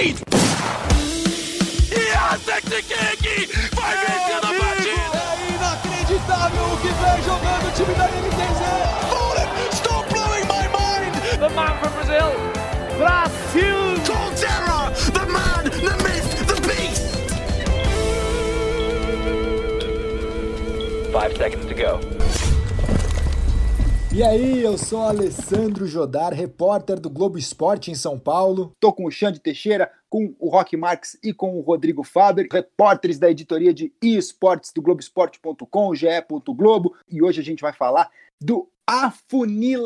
lead! E King vai vencer a partida! É inacreditável o que vem jogando o time da NTZ! Fallen, stop blowing my mind! The man from Brazil, Brasil! Colterra, the man, the myth, the beast! Five seconds to go. E aí, eu sou Alessandro Jodar, repórter do Globo Esporte em São Paulo. Tô com o Xande Teixeira, com o Rock Marques e com o Rodrigo Faber, repórteres da editoria de esportes do Globoesporte.com, GE. Globo, e hoje a gente vai falar do afunilamento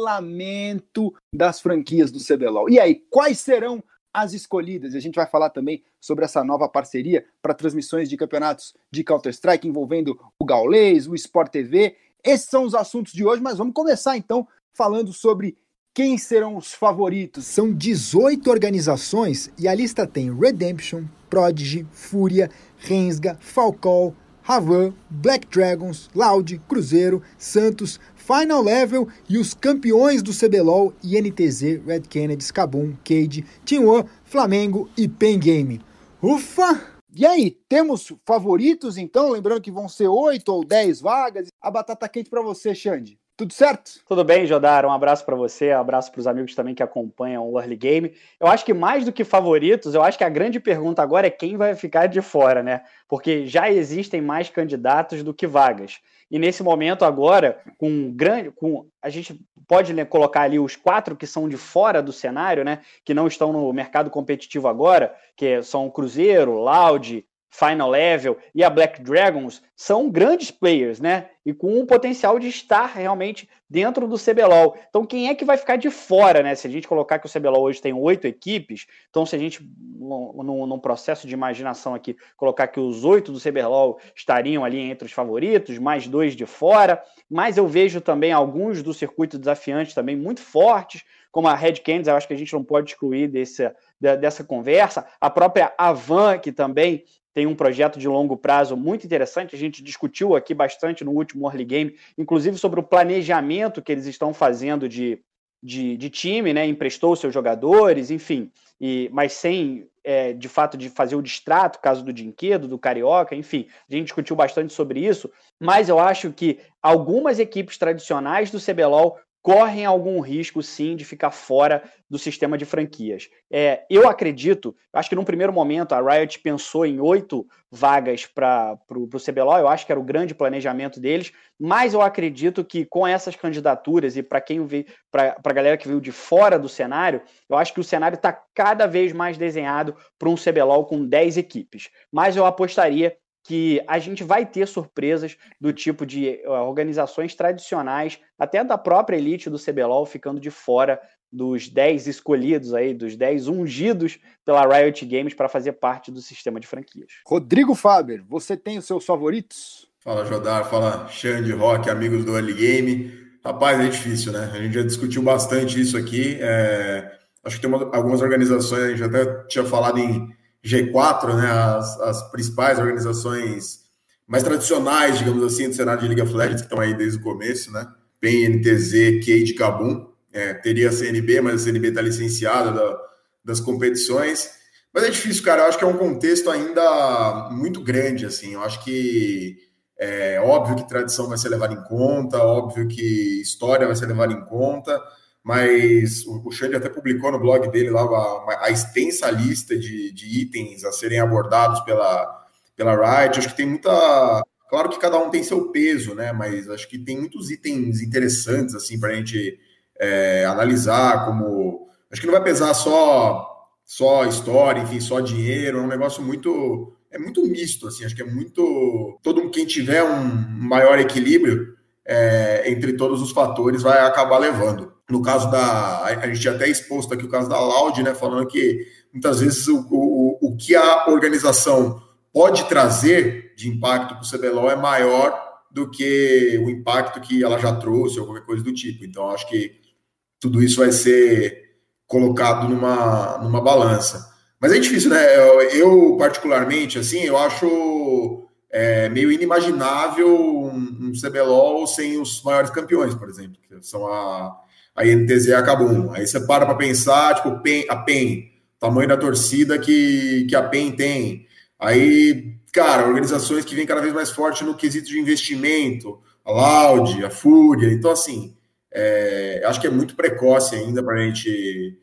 das franquias do CBLOL. E aí, quais serão as escolhidas? E a gente vai falar também sobre essa nova parceria para transmissões de campeonatos de Counter-Strike envolvendo o Gaulês, o Sport TV esses são os assuntos de hoje, mas vamos começar então falando sobre quem serão os favoritos. São 18 organizações e a lista tem Redemption, Prodigy, Fúria, Rensga, Falcão, Havan, Black Dragons, Loud, Cruzeiro, Santos, Final Level e os campeões do CBLOL, INTZ, Red Kennedy, Kabum, Cade, Team One, Flamengo e Pen Game. Ufa! E aí, temos favoritos então? Lembrando que vão ser oito ou dez vagas. A batata quente para você, Xande. Tudo certo? Tudo bem, Jodar. Um abraço para você, um abraço para os amigos também que acompanham o Early Game. Eu acho que mais do que favoritos, eu acho que a grande pergunta agora é quem vai ficar de fora, né? Porque já existem mais candidatos do que vagas. E nesse momento agora, com grande, com a gente pode né, colocar ali os quatro que são de fora do cenário, né? Que não estão no mercado competitivo agora, que são Cruzeiro, Loud, Final Level e a Black Dragons são grandes players, né? E com o potencial de estar realmente dentro do CBLOL. Então, quem é que vai ficar de fora, né? Se a gente colocar que o CBLOL hoje tem oito equipes, então se a gente, num, num processo de imaginação aqui, colocar que os oito do CBLOL estariam ali entre os favoritos, mais dois de fora, mas eu vejo também alguns do circuito desafiante também muito fortes, como a Red Canids, eu acho que a gente não pode excluir desse, dessa conversa. A própria Avan, que também tem um projeto de longo prazo muito interessante. A gente discutiu aqui bastante no último Early Game, inclusive sobre o planejamento que eles estão fazendo de, de, de time, né? Emprestou seus jogadores, enfim, e, mas sem é, de fato de fazer o distrato, caso do Dinquedo, do Carioca, enfim, a gente discutiu bastante sobre isso, mas eu acho que algumas equipes tradicionais do CBLOL correm algum risco, sim, de ficar fora do sistema de franquias. É, eu acredito, acho que num primeiro momento a Riot pensou em oito vagas para o CBLOL, eu acho que era o grande planejamento deles, mas eu acredito que com essas candidaturas e para quem para a galera que veio de fora do cenário, eu acho que o cenário está cada vez mais desenhado para um CBLOL com 10 equipes. Mas eu apostaria que a gente vai ter surpresas do tipo de organizações tradicionais, até da própria elite do CBLOL, ficando de fora dos 10 escolhidos aí, dos 10 ungidos pela Riot Games para fazer parte do sistema de franquias. Rodrigo Faber, você tem os seus favoritos? Fala Jodar, fala Xande Rock, amigos do Early Game. Rapaz, é difícil, né? A gente já discutiu bastante isso aqui. É... Acho que tem uma, algumas organizações, a gente até tinha falado em G4, né, as, as principais organizações mais tradicionais, digamos assim, do cenário de League of Legends, que estão aí desde o começo, né? NTZ, Cade, Kabum. É, teria a CNB, mas a CNB está licenciada da, das competições. Mas é difícil, cara. Eu acho que é um contexto ainda muito grande, assim. Eu acho que é óbvio que tradição vai ser levada em conta, óbvio que história vai ser levada em conta, mas o, o Xande até publicou no blog dele lá a, a extensa lista de, de, itens a serem abordados pela, pela Riot. Acho que tem muita. Claro que cada um tem seu peso, né? Mas acho que tem muitos itens interessantes assim para a gente é, analisar, como. Acho que não vai pesar só só história, enfim, só dinheiro, é um negócio muito é muito misto, assim, acho que é muito todo quem tiver um maior equilíbrio é, entre todos os fatores vai acabar levando no caso da. A gente tinha até exposto aqui o caso da Loud, né? Falando que muitas vezes o, o, o que a organização pode trazer de impacto para o CBLOL é maior do que o impacto que ela já trouxe ou qualquer coisa do tipo. Então, acho que tudo isso vai ser colocado numa, numa balança. Mas é difícil, né? Eu particularmente, assim, eu acho é, meio inimaginável um, um CBLOL sem os maiores campeões, por exemplo, que são a, a NTZ acabou. Aí você para para pensar, tipo, a PEN, tamanho da torcida que, que a PEN tem. Aí, cara, organizações que vêm cada vez mais forte no quesito de investimento, a Loud, a Fúria. Então, assim, é, acho que é muito precoce ainda para gente,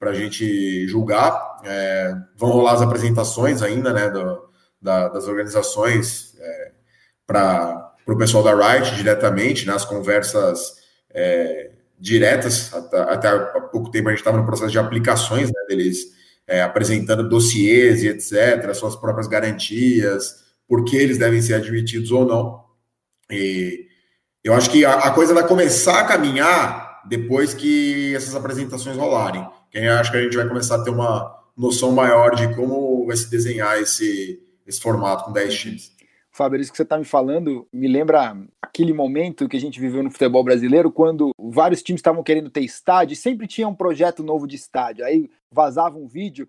a gente julgar. É, vão rolar as apresentações ainda, né, do, da, das organizações é, para o pessoal da Riot diretamente, nas né, conversas é, diretas. Até, até, há pouco tempo a gente estava no processo de aplicações né, deles é, apresentando dossiês e etc., suas próprias garantias, por que eles devem ser admitidos ou não. E eu acho que a, a coisa vai começar a caminhar depois que essas apresentações rolarem. Que eu acho que a gente vai começar a ter uma noção maior de como vai se desenhar esse, esse formato com 10 times. Fábio, isso que você está me falando me lembra aquele momento que a gente viveu no futebol brasileiro, quando vários times estavam querendo ter estádio, e sempre tinha um projeto novo de estádio. Aí vazava um vídeo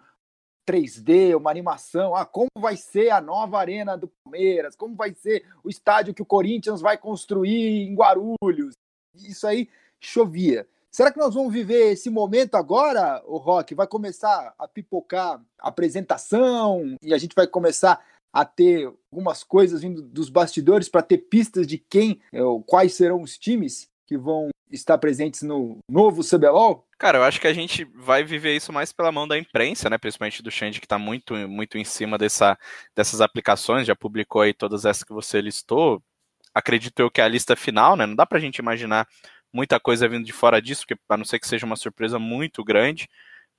3D, uma animação, ah, como vai ser a nova arena do Palmeiras, como vai ser o estádio que o Corinthians vai construir em Guarulhos. Isso aí chovia. Será que nós vamos viver esse momento agora, o Rock? Vai começar a pipocar a apresentação e a gente vai começar a ter algumas coisas vindo dos bastidores para ter pistas de quem, é, quais serão os times que vão estar presentes no novo CBLOL? Cara, eu acho que a gente vai viver isso mais pela mão da imprensa, né? Principalmente do Xande, que está muito, muito em cima dessa, dessas aplicações, já publicou aí todas essas que você listou. Acredito eu que é a lista final, né? Não dá para a gente imaginar muita coisa vindo de fora disso, porque a não ser que seja uma surpresa muito grande.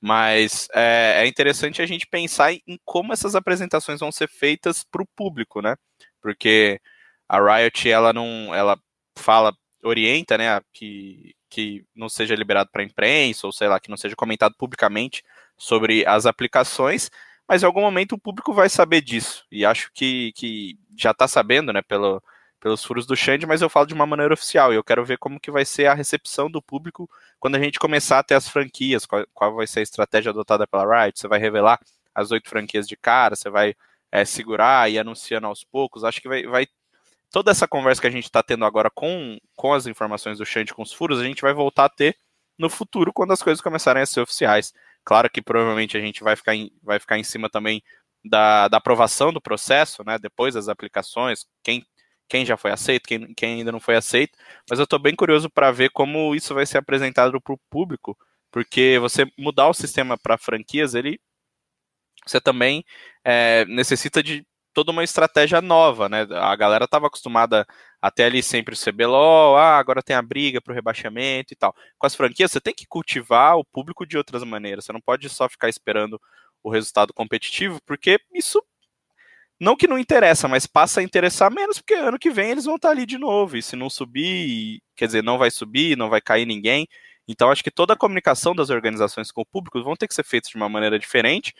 Mas é, é interessante a gente pensar em como essas apresentações vão ser feitas para o público, né? Porque a Riot, ela não, ela fala, orienta, né, que, que não seja liberado para a imprensa, ou sei lá, que não seja comentado publicamente sobre as aplicações, mas em algum momento o público vai saber disso. E acho que, que já está sabendo, né, pelo, pelos furos do Xande, mas eu falo de uma maneira oficial, e eu quero ver como que vai ser a recepção do público quando a gente começar a ter as franquias, qual, qual vai ser a estratégia adotada pela Riot, você vai revelar as oito franquias de cara, você vai é, segurar e anunciando aos poucos, acho que vai, vai toda essa conversa que a gente está tendo agora com, com as informações do Xande, com os furos, a gente vai voltar a ter no futuro, quando as coisas começarem a ser oficiais. Claro que provavelmente a gente vai ficar em, vai ficar em cima também da, da aprovação do processo, né? Depois das aplicações, quem quem já foi aceito, quem, quem ainda não foi aceito, mas eu estou bem curioso para ver como isso vai ser apresentado para o público, porque você mudar o sistema para franquias, ele você também é, necessita de toda uma estratégia nova, né? A galera estava acostumada até ali sempre o CBLOL, ah, agora tem a briga para o rebaixamento e tal. Com as franquias, você tem que cultivar o público de outras maneiras. Você não pode só ficar esperando o resultado competitivo, porque isso não que não interessa, mas passa a interessar menos, porque ano que vem eles vão estar ali de novo. E se não subir, quer dizer, não vai subir, não vai cair ninguém. Então acho que toda a comunicação das organizações com o público vão ter que ser feita de uma maneira diferente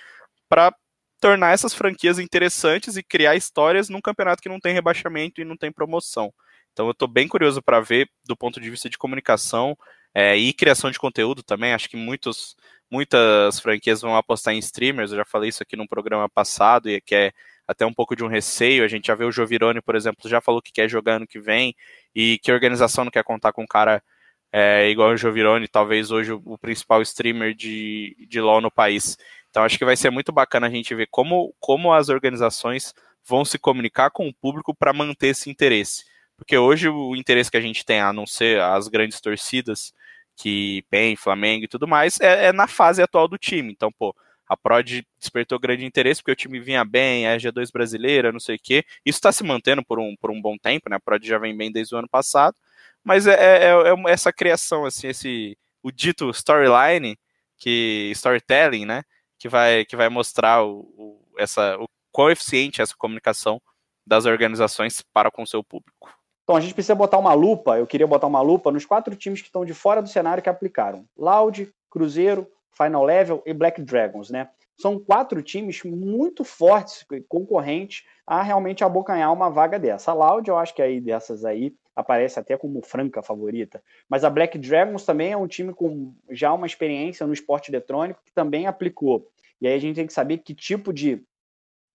para tornar essas franquias interessantes e criar histórias num campeonato que não tem rebaixamento e não tem promoção. Então eu estou bem curioso para ver do ponto de vista de comunicação é, e criação de conteúdo também. Acho que muitos, muitas franquias vão apostar em streamers. Eu já falei isso aqui num programa passado e que é até um pouco de um receio. A gente já vê o Jovirone, por exemplo, já falou que quer jogar ano que vem e que organização não quer contar com um cara é, igual o Jovirone, talvez hoje o, o, principal streamer de, de LoL no país. Então acho que vai ser muito bacana a gente ver como, como as organizações vão se comunicar com o público para manter esse interesse. Porque hoje o interesse que a gente tem, a não ser as grandes torcidas, que PEN, Flamengo e tudo mais, é, é na fase atual do time. Então, pô, a Prod despertou grande interesse porque o time vinha bem, a G2 brasileira, não sei o quê. Isso está se mantendo por um, por um bom tempo, né? A Prod já vem bem desde o ano passado, mas é, é, é, é essa criação, assim, esse o dito storyline, que storytelling, né? Que vai, que vai mostrar o, o, essa, o quão eficiente é essa comunicação das organizações para com o seu público. Então a gente precisa botar uma lupa, eu queria botar uma lupa nos quatro times que estão de fora do cenário que aplicaram. Loud, Cruzeiro, Final Level e Black Dragons, né? São quatro times muito fortes, concorrentes, a realmente abocanhar uma vaga dessa. A Loud, eu acho que aí dessas aí aparece até como franca favorita. Mas a Black Dragons também é um time com já uma experiência no esporte eletrônico que também aplicou. E aí a gente tem que saber que tipo de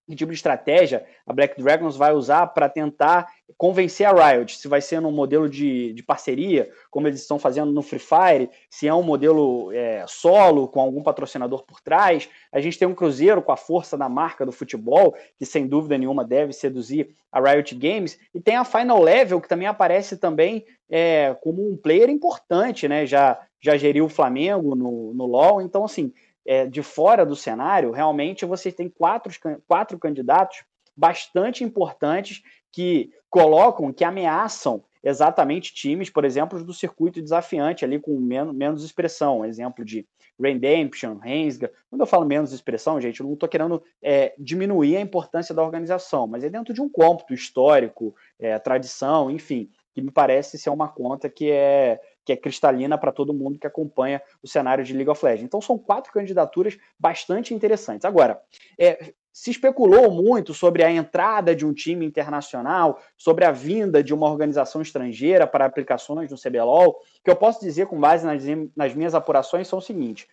que tipo de estratégia a Black Dragons vai usar para tentar convencer a Riot, se vai ser num modelo de, de parceria, como eles estão fazendo no Free Fire, se é um modelo é, solo, com algum patrocinador por trás. A gente tem um Cruzeiro com a força da marca do futebol, que sem dúvida nenhuma deve seduzir a Riot Games, e tem a Final Level, que também aparece também é, como um player importante, né? Já, já geriu o Flamengo no, no LoL, então assim, é, de fora do cenário, realmente você tem quatro, quatro candidatos bastante importantes que colocam, que ameaçam exatamente times, por exemplo, do circuito desafiante ali com menos, menos expressão, exemplo de Redemption, Rensga. Quando eu falo menos expressão, gente, eu não estou querendo é, diminuir a importância da organização, mas é dentro de um cômputo histórico, é, tradição, enfim, que me parece ser uma conta que é que é cristalina para todo mundo que acompanha o cenário de League of Legends. Então são quatro candidaturas bastante interessantes. Agora, é, se especulou muito sobre a entrada de um time internacional, sobre a vinda de uma organização estrangeira para aplicações no CBLOL. Que eu posso dizer com base nas, nas minhas apurações são o seguinte: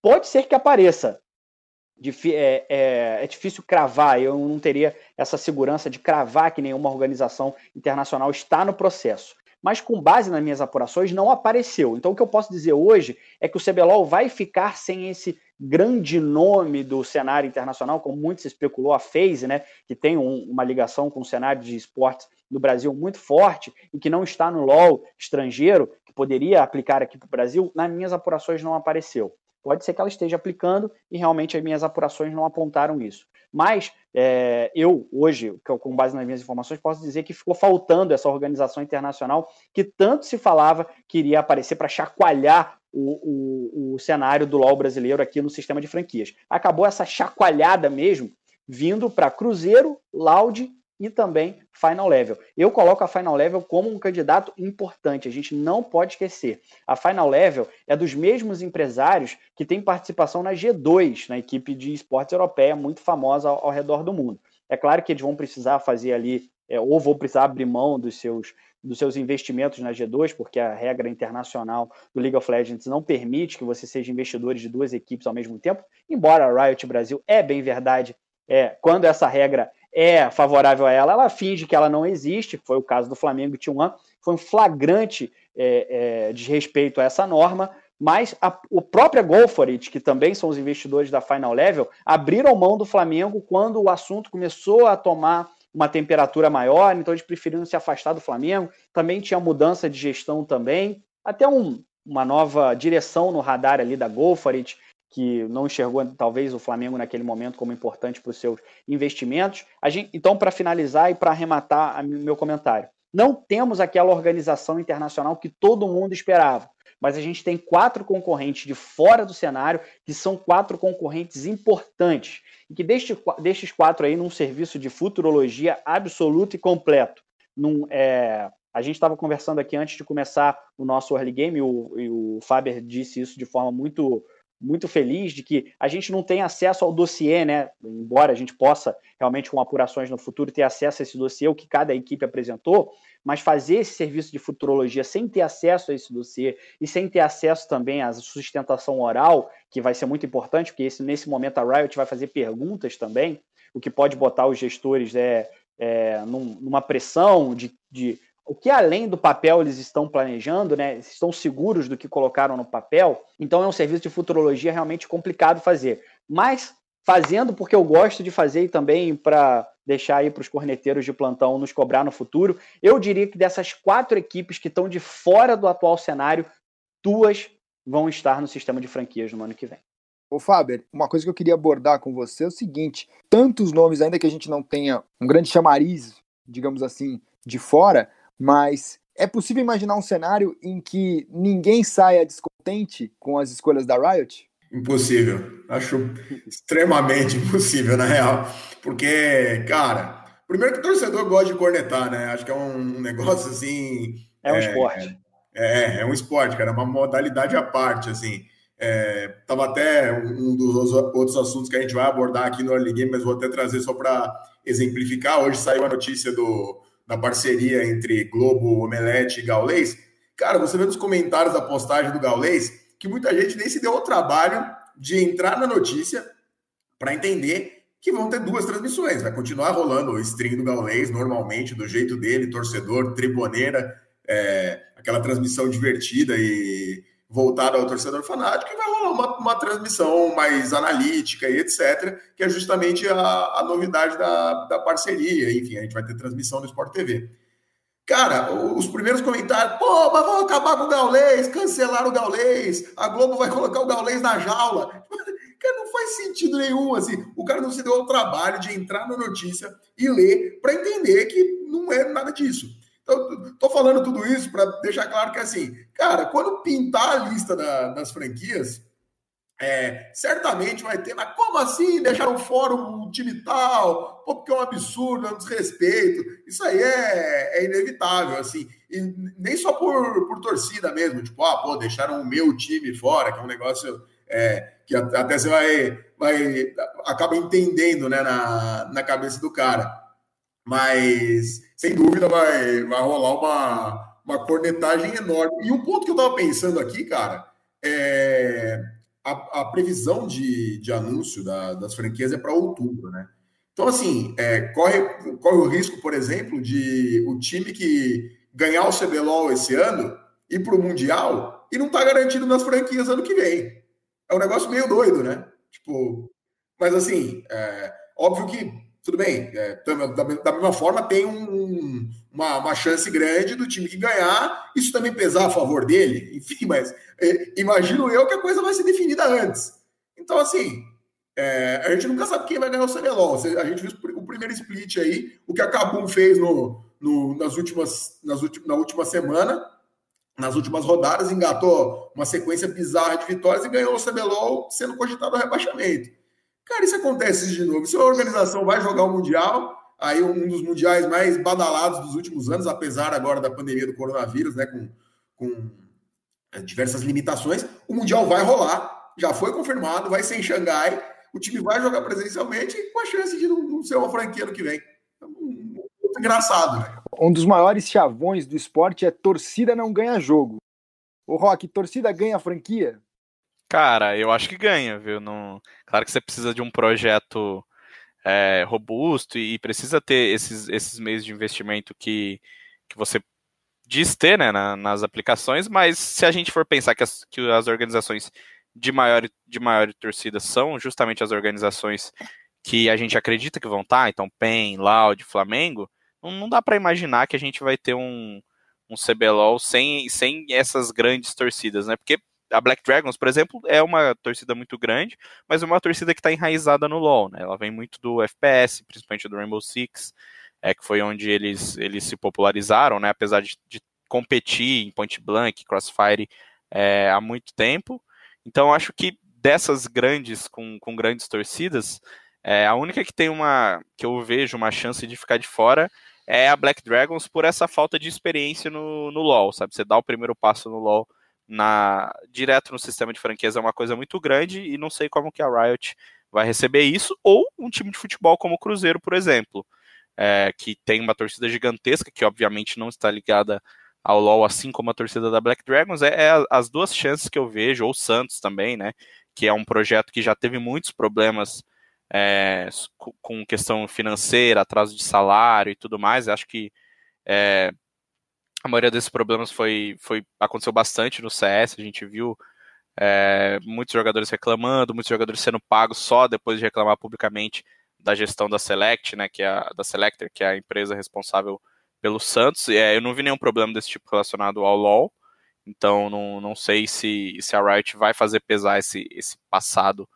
pode ser que apareça. É, é, é, difícil cravar, eu não teria essa segurança de cravar que nenhuma organização internacional está no processo mas com base nas minhas apurações não apareceu. Então o que eu posso dizer hoje é que o CBLOL vai ficar sem esse grande nome do cenário internacional, como muito se especulou, a FaZe, né, que tem um, uma ligação com o cenário de esportes no Brasil muito forte e que não está no LoL estrangeiro, que poderia aplicar aqui para o Brasil, nas minhas apurações não apareceu. Pode ser que ela esteja aplicando e realmente as minhas apurações não apontaram isso. Mas é, eu, hoje, com base nas minhas informações, posso dizer que ficou faltando essa organização internacional que tanto se falava que iria aparecer para chacoalhar o, o, o cenário do LoL brasileiro aqui no sistema de franquias. Acabou essa chacoalhada mesmo vindo para Cruzeiro, Loud e também Final Level. Eu coloco a Final Level como um candidato importante, a gente não pode esquecer. A Final Level é dos mesmos empresários que tem participação na G2, na equipe de esportes europeia, muito famosa ao, ao redor do mundo. É claro que eles vão precisar fazer ali, é, ou vão precisar abrir mão dos seus, dos seus investimentos na G2, porque a regra internacional do League of Legends não permite que você seja investidor de duas equipes ao mesmo tempo, embora a Riot Brasil é bem verdade, é, quando essa regra é favorável a ela, ela finge que ela não existe, foi o caso do Flamengo e T1, foi um flagrante é, é, desrespeito a essa norma, mas a, o próprio Golforit, que também são os investidores da Final Level, abriram mão do Flamengo quando o assunto começou a tomar uma temperatura maior, então eles preferiram se afastar do Flamengo, também tinha mudança de gestão também, até um, uma nova direção no radar ali da Golforit, que não enxergou talvez o Flamengo naquele momento como importante para os seus investimentos. Gente, então, para finalizar e para arrematar meu comentário, não temos aquela organização internacional que todo mundo esperava, mas a gente tem quatro concorrentes de fora do cenário que são quatro concorrentes importantes e que deste, destes quatro aí num serviço de futurologia absoluto e completo. Num, é, a gente estava conversando aqui antes de começar o nosso early game, o, e o Faber disse isso de forma muito muito feliz de que a gente não tem acesso ao dossiê, né? Embora a gente possa realmente com apurações no futuro ter acesso a esse dossiê, o que cada equipe apresentou, mas fazer esse serviço de futurologia sem ter acesso a esse dossiê e sem ter acesso também à sustentação oral, que vai ser muito importante, porque esse, nesse momento a Riot vai fazer perguntas também, o que pode botar os gestores é, é, num, numa pressão de, de o que além do papel eles estão planejando, né? Estão seguros do que colocaram no papel. Então é um serviço de futurologia realmente complicado fazer. Mas fazendo porque eu gosto de fazer e também para deixar aí para os corneteiros de plantão nos cobrar no futuro, eu diria que dessas quatro equipes que estão de fora do atual cenário, duas vão estar no sistema de franquias no ano que vem. Ô Faber, uma coisa que eu queria abordar com você é o seguinte: tantos nomes, ainda que a gente não tenha um grande chamariz, digamos assim, de fora, mas é possível imaginar um cenário em que ninguém saia descontente com as escolhas da Riot? Impossível. Acho extremamente impossível, na real. Porque, cara, primeiro que o torcedor gosta de cornetar, né? Acho que é um negócio assim. É um é, esporte. É, é um esporte, cara, é uma modalidade à parte, assim. É, tava até um dos outros assuntos que a gente vai abordar aqui no Early Game, mas vou até trazer só para exemplificar. Hoje saiu a notícia do, na parceria entre Globo, Omelete e Gaulês, cara, você vê nos comentários da postagem do Gaulês que muita gente nem se deu o trabalho de entrar na notícia para entender que vão ter duas transmissões. Vai continuar rolando o stream do Gaulês, normalmente, do jeito dele, torcedor, triboneira, é, aquela transmissão divertida e voltada ao torcedor fanático, e vai rolar uma, uma transmissão mais analítica e etc., que é justamente a, a novidade da, da parceria. Enfim, a gente vai ter transmissão no Sport TV. Cara, os primeiros comentários, pô, mas vão acabar com o Gaulês, cancelar o Gaulês, a Globo vai colocar o Gaulês na jaula. Cara, não faz sentido nenhum, assim. O cara não se deu ao trabalho de entrar na notícia e ler para entender que não é nada disso. Então, tô falando tudo isso para deixar claro que, assim, cara, quando pintar a lista da, das franquias, é, certamente vai ter, mas como assim deixar o fórum um time tal? Pô, porque é um absurdo, é um desrespeito. Isso aí é, é inevitável, assim. E nem só por, por torcida mesmo, tipo, ah, pô, deixaram o meu time fora, que é um negócio é, que até você vai, vai acaba entendendo né, na, na cabeça do cara. Mas, sem dúvida, vai, vai rolar uma, uma cornetagem enorme. E um ponto que eu estava pensando aqui, cara, é a, a previsão de, de anúncio da, das franquias é para outubro, né? Então, assim, é, corre, corre o risco, por exemplo, de o time que ganhar o CBLOL esse ano ir para o Mundial e não tá garantido nas franquias ano que vem. É um negócio meio doido, né? Tipo, mas assim, é, óbvio que tudo bem, é, da, da, mesma forma tem um, uma, uma, chance grande do time que ganhar, isso também pesar a favor dele, enfim, mas é, imagino eu que a coisa vai ser definida antes. Então, assim, é, a gente nunca sabe quem vai ganhar o CBLOL. A gente viu o primeiro split aí, o que a Kabum fez no, no, nas últimas, nas últimas, na última semana, nas últimas rodadas, engatou uma sequência bizarra de vitórias e ganhou o CBLOL sendo cogitado o rebaixamento. Cara, isso acontece de novo. Se a organização vai jogar o Mundial, aí um dos mundiais mais badalados dos últimos anos, apesar agora da pandemia do coronavírus, né, com, com é, diversas limitações, o Mundial vai rolar, já foi confirmado, vai ser em Xangai, o time vai jogar presencialmente com a chance de não, não ser uma franquia no que vem. É muito engraçado, né? Um dos maiores chavões do esporte é torcida não ganha jogo. O Rock, torcida ganha franquia? Cara, eu acho que ganha, viu? Não... Claro que você precisa de um projeto é, robusto e precisa ter esses, esses meios de investimento que, que você diz ter né, na, nas aplicações, mas se a gente for pensar que as, que as organizações de maior, de maior torcida são justamente as organizações que a gente acredita que vão estar, tá, então PEN, Loud, Flamengo, não, não dá para imaginar que a gente vai ter um, um CBLOL sem, sem essas grandes torcidas, né? Porque a Black Dragons, por exemplo, é uma torcida muito grande, mas é uma torcida que está enraizada no LoL, né? Ela vem muito do FPS, principalmente do Rainbow Six, é que foi onde eles, eles se popularizaram, né? Apesar de, de competir em Point Blank, Crossfire é, há muito tempo. Então, acho que dessas grandes, com, com grandes torcidas, é, a única que tem uma, que eu vejo uma chance de ficar de fora é a Black Dragons por essa falta de experiência no, no LoL, sabe? Você dá o primeiro passo no LoL na direto no sistema de franquias é uma coisa muito grande e não sei como que a Riot vai receber isso, ou um time de futebol como o Cruzeiro, por exemplo, é, que tem uma torcida gigantesca, que obviamente não está ligada ao LoL, assim como a torcida da Black Dragons, é, é as duas chances que eu vejo, ou Santos também, né, que é um projeto que já teve muitos problemas é, com questão financeira, atraso de salário e tudo mais, acho que é, a maioria desses problemas foi, foi aconteceu bastante no CS, a gente viu é, muitos jogadores reclamando, muitos jogadores sendo pagos só depois de reclamar publicamente da gestão da Select, né, que é a, da Selector, que é a empresa responsável pelo Santos. É, eu não vi nenhum problema desse tipo relacionado ao LoL, então não, não sei se, se a Riot vai fazer pesar esse, esse passado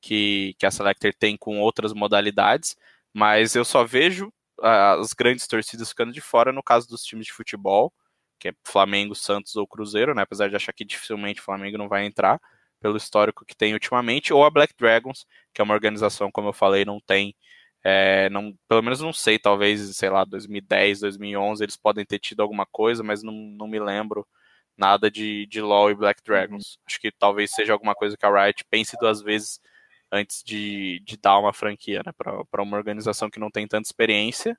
que, que a Selector tem com outras modalidades, mas eu só vejo as grandes torcidas ficando de fora no caso dos times de futebol, que é Flamengo, Santos ou Cruzeiro, né? Apesar de achar que dificilmente o Flamengo não vai entrar pelo histórico que tem ultimamente, ou a Black Dragons, que é uma organização, como eu falei, não tem, é, não, pelo menos não sei, talvez, sei lá, 2010, 2011, eles podem ter tido alguma coisa, mas não, não me lembro nada de, de LoL e Black Dragons. Uhum. Acho que talvez seja alguma coisa que a Riot pense duas vezes antes de, de dar uma franquia, né, para uma organização que não tem tanta experiência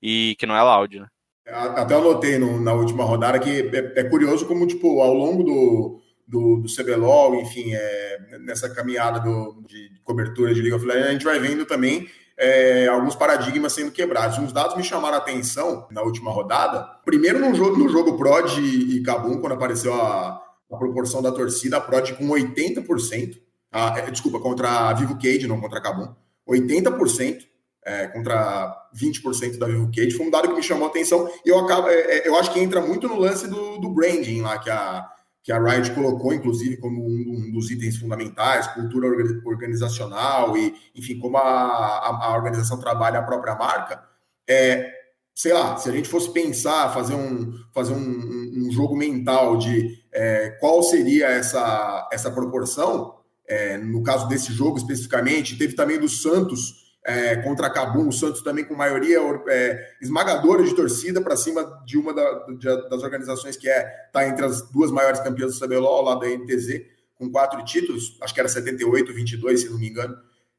e que não é loud, né? Até anotei no, na última rodada que é, é, curioso como, tipo, ao longo do, do, do CBLOL, enfim, é, nessa caminhada do, de cobertura de League of Legends, a gente vai vendo também é, alguns paradigmas sendo quebrados. Uns dados me chamaram a atenção na última rodada. Primeiro no jogo, no jogo Prod e, Kabum, quando apareceu a, a proporção da torcida, a Prod com 80%, a, é, desculpa, contra a Vivo Cage, não contra a Kabum, 80%. É, contra 20% da Vivo Cage, foi um dado que me chamou a atenção e eu, acabo, é, é, eu acho que entra muito no lance do, do branding lá, que a, que a Riot colocou, inclusive, como um, dos itens fundamentais, cultura organizacional e, enfim, como a, a, a organização trabalha a própria marca, é, sei lá, se a gente fosse pensar, fazer um, fazer um, um jogo mental de é, qual seria essa, essa proporção, é, no caso desse jogo especificamente, teve também do Santos é, contra Cabum, o Santos também com maioria é, esmagadora de torcida para cima de uma da, de, das organizações que é tá entre as duas maiores campeãs do CBLOL, lá da NTZ, com quatro títulos, acho que era 78, 22, se não me engano.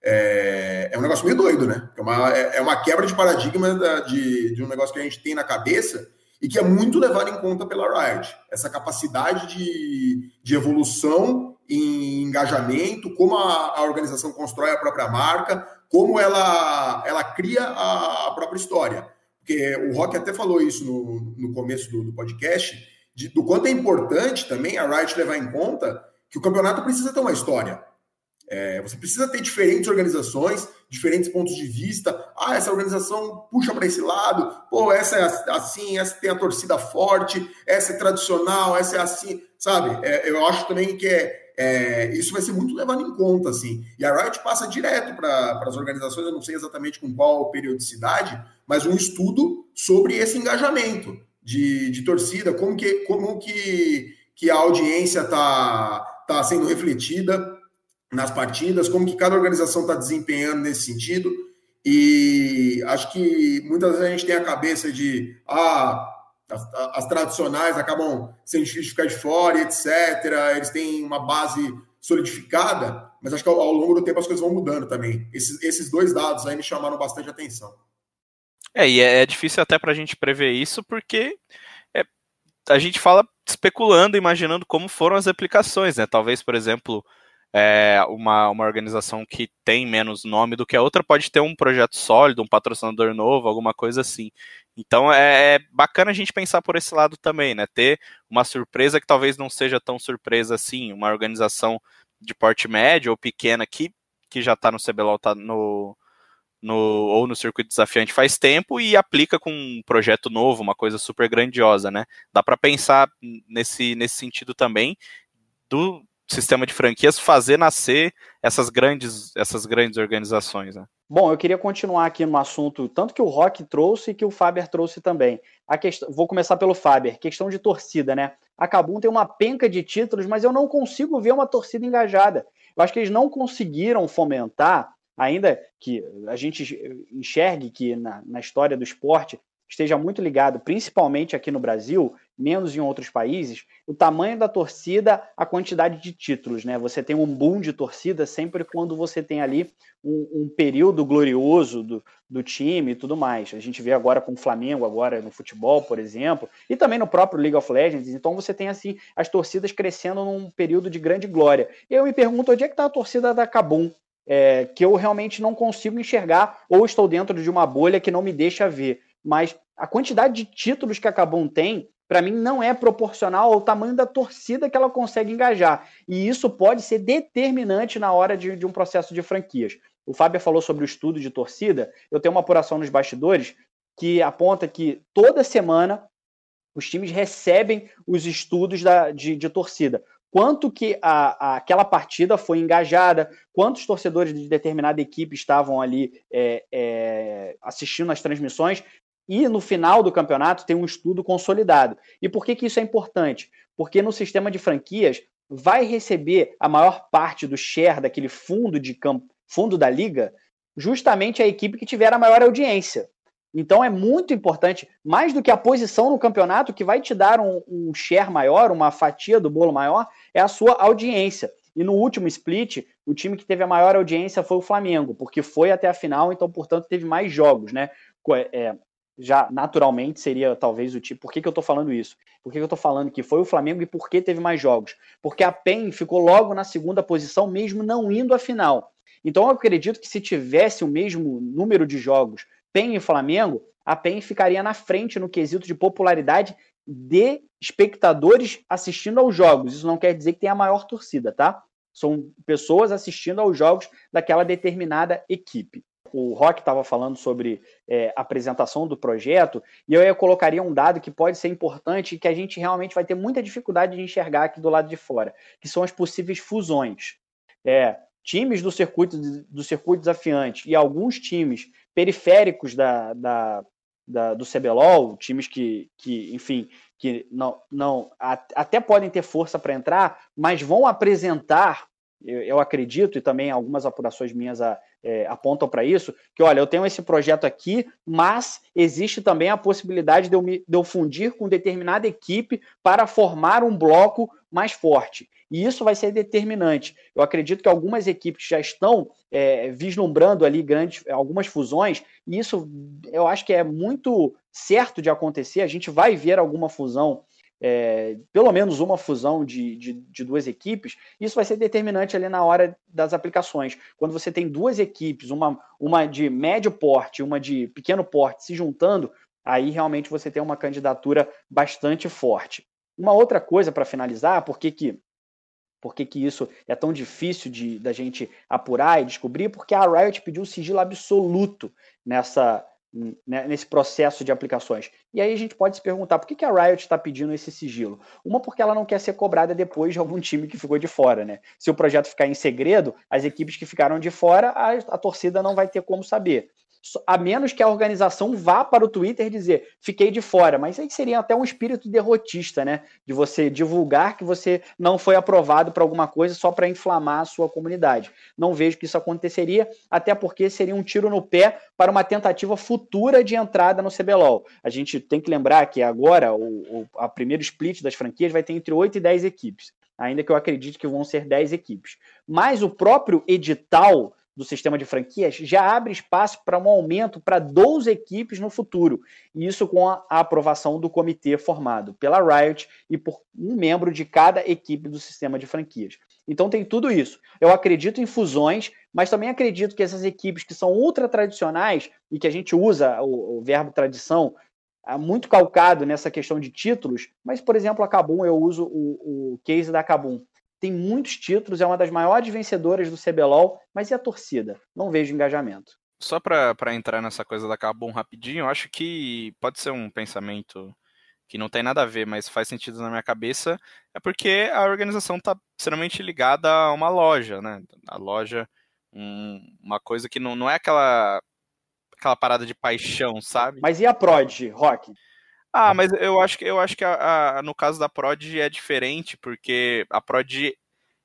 É, é um negócio meio doido, né? É uma, é, é uma quebra de paradigma da, de, de um negócio que a gente tem na cabeça e que é muito levado em conta pela Riot. Essa capacidade de, de evolução em engajamento, como a, a organização constrói a própria marca, como ela, ela cria a, própria história. Porque o Rock até falou isso no, no começo do, do podcast, de, do quanto é importante também a Riot levar em conta que o campeonato precisa ter uma história. É, você precisa ter diferentes organizações, diferentes pontos de vista. Ah, essa organização puxa para esse lado, pô, essa é assim, essa tem a torcida forte, essa é tradicional, essa é assim, sabe? É, eu acho também que é, é, isso vai ser muito levado em conta, assim. E a Riot passa direto para as organizações, eu não sei exatamente com qual periodicidade, mas um estudo sobre esse engajamento de, de torcida, como que, como que, que a audiência está tá sendo refletida nas partidas, como que cada organização está desempenhando nesse sentido. E acho que muitas vezes a gente tem a cabeça de ah, as, as, tradicionais acabam sendo difíceis de ficar de fora, etc. Eles têm uma base solidificada, mas acho que ao, ao longo do tempo as coisas vão mudando também. Esses, esses dois dados aí me chamaram bastante atenção. É, e é, é difícil até para a gente prever isso, porque é, a gente fala especulando, imaginando como foram as aplicações, né? Talvez, por exemplo, é, uma, uma organização que tem menos nome do que a outra pode ter um projeto sólido, um patrocinador novo, alguma coisa assim. Então é, é, bacana a gente pensar por esse lado também, né? Ter uma surpresa que talvez não seja tão surpresa assim, uma organização de porte médio ou pequena que, que já está no CBLOL, tá no, no, ou no circuito desafiante faz tempo e aplica com um projeto novo, uma coisa super grandiosa, né? Dá para pensar nesse, nesse sentido também do sistema de franquias fazer nascer essas grandes, essas grandes organizações, né? Bom, eu queria continuar aqui no assunto, tanto que o Rock trouxe e que o Faber trouxe também. A questão, vou começar pelo Faber, questão de torcida, né? A Kabum tem uma penca de títulos, mas eu não consigo ver uma torcida engajada. Eu acho que eles não conseguiram fomentar, ainda que a gente enxergue que na, na história do esporte esteja muito ligado, principalmente aqui no Brasil, menos em outros países, o tamanho da torcida, a quantidade de títulos, né? Você tem um boom de torcida sempre quando você tem ali um, um período glorioso do, do time e tudo mais. A gente vê agora com o Flamengo, agora no futebol, por exemplo, e também no próprio League of Legends. Então você tem assim as torcidas crescendo num período de grande glória. E eu me pergunto onde é que está a torcida da Cabum, é, que eu realmente não consigo enxergar, ou estou dentro de uma bolha que não me deixa ver mas a quantidade de títulos que a Cabum tem, para mim, não é proporcional ao tamanho da torcida que ela consegue engajar. E isso pode ser determinante na hora de, de um processo de franquias. O Fábio falou sobre o estudo de torcida. Eu tenho uma apuração nos bastidores que aponta que toda semana os times recebem os estudos da, de, de torcida quanto que a, a, aquela partida foi engajada, quantos torcedores de determinada equipe estavam ali é, é, assistindo as transmissões, e no final do campeonato tem um estudo consolidado. E por que, que isso é importante? Porque no sistema de franquias vai receber a maior parte do share daquele fundo de campo, fundo da liga, justamente a equipe que tiver a maior audiência. Então é muito importante, mais do que a posição no campeonato, que vai te dar um, um share maior, uma fatia do bolo maior, é a sua audiência. E no último split, o time que teve a maior audiência foi o Flamengo, porque foi até a final, então, portanto, teve mais jogos, né? É, já naturalmente seria talvez o tipo. Por que, que eu estou falando isso? Por que, que eu estou falando que foi o Flamengo e por que teve mais jogos? Porque a PEN ficou logo na segunda posição, mesmo não indo à final. Então eu acredito que se tivesse o mesmo número de jogos PEN e Flamengo, a PEN ficaria na frente no quesito de popularidade de espectadores assistindo aos jogos. Isso não quer dizer que tenha a maior torcida, tá? São pessoas assistindo aos jogos daquela determinada equipe o Rock estava falando sobre é, apresentação do projeto, e eu colocaria um dado que pode ser importante e que a gente realmente vai ter muita dificuldade de enxergar aqui do lado de fora, que são as possíveis fusões. É, times do circuito, do circuito desafiante e alguns times periféricos da, da, da, do CBLOL, times que, que enfim, que não, não até podem ter força para entrar, mas vão apresentar eu, eu, acredito, e também algumas apurações minhas a, é, apontam para isso, que olha, eu tenho esse projeto aqui, mas existe também a possibilidade de eu, me, de eu fundir com determinada equipe para formar um bloco mais forte. E isso vai ser determinante. Eu acredito que algumas equipes já estão é, vislumbrando ali grandes, algumas fusões, e isso eu acho que é muito certo de acontecer. A gente vai ver alguma fusão é, pelo menos uma fusão de, de, de, duas equipes, isso vai ser determinante ali na hora das aplicações. Quando você tem duas equipes, uma, uma de médio porte uma de pequeno porte se juntando, aí realmente você tem uma candidatura bastante forte. Uma outra coisa para finalizar, por que, que, por que, que isso é tão difícil de da gente apurar e descobrir? Porque a Riot pediu sigilo absoluto nessa, né, nesse processo de aplicações. E aí a gente pode se perguntar por que, que a Riot está pedindo esse sigilo? Uma, porque ela não quer ser cobrada depois de algum time que ficou de fora, né? Se o projeto ficar em segredo, as equipes que ficaram de fora, a, a torcida não vai ter como saber a menos que a organização vá para o Twitter dizer fiquei de fora, mas aí seria até um espírito derrotista, né? De você divulgar que você não foi aprovado para alguma coisa só para inflamar a sua comunidade. Não vejo que isso aconteceria, até porque seria um tiro no pé para uma tentativa futura de entrada no CBLOL. A gente tem que lembrar que agora o, o a primeiro split das franquias vai ter entre 8 e 10 equipes ainda que eu acredite que vão ser 10 equipes. Mas o próprio edital do sistema de franquias já abre espaço para um aumento para 12 equipes no futuro. E isso com a, aprovação do comitê formado pela Riot e por um membro de cada equipe do sistema de franquias. Então tem tudo isso. Eu acredito em fusões, mas também acredito que essas equipes que são ultra tradicionais e que a gente usa o, o verbo tradição é muito calcado nessa questão de títulos, mas, por exemplo, a Kabum, eu uso o, o case da Kabum tem muitos títulos, é uma das maiores vencedoras do CBLOL, mas e a torcida? Não vejo engajamento. Só para entrar nessa coisa da Carbon rapidinho, eu acho que pode ser um pensamento que não tem nada a ver, mas faz sentido na minha cabeça, é porque a organização está extremamente ligada a uma loja, né? A loja, um, uma coisa que não, não é aquela, aquela parada de paixão, sabe? Mas e a Prod, Rock? Ah, mas eu acho que eu acho que a, a, no caso da Prod é diferente, porque a Prod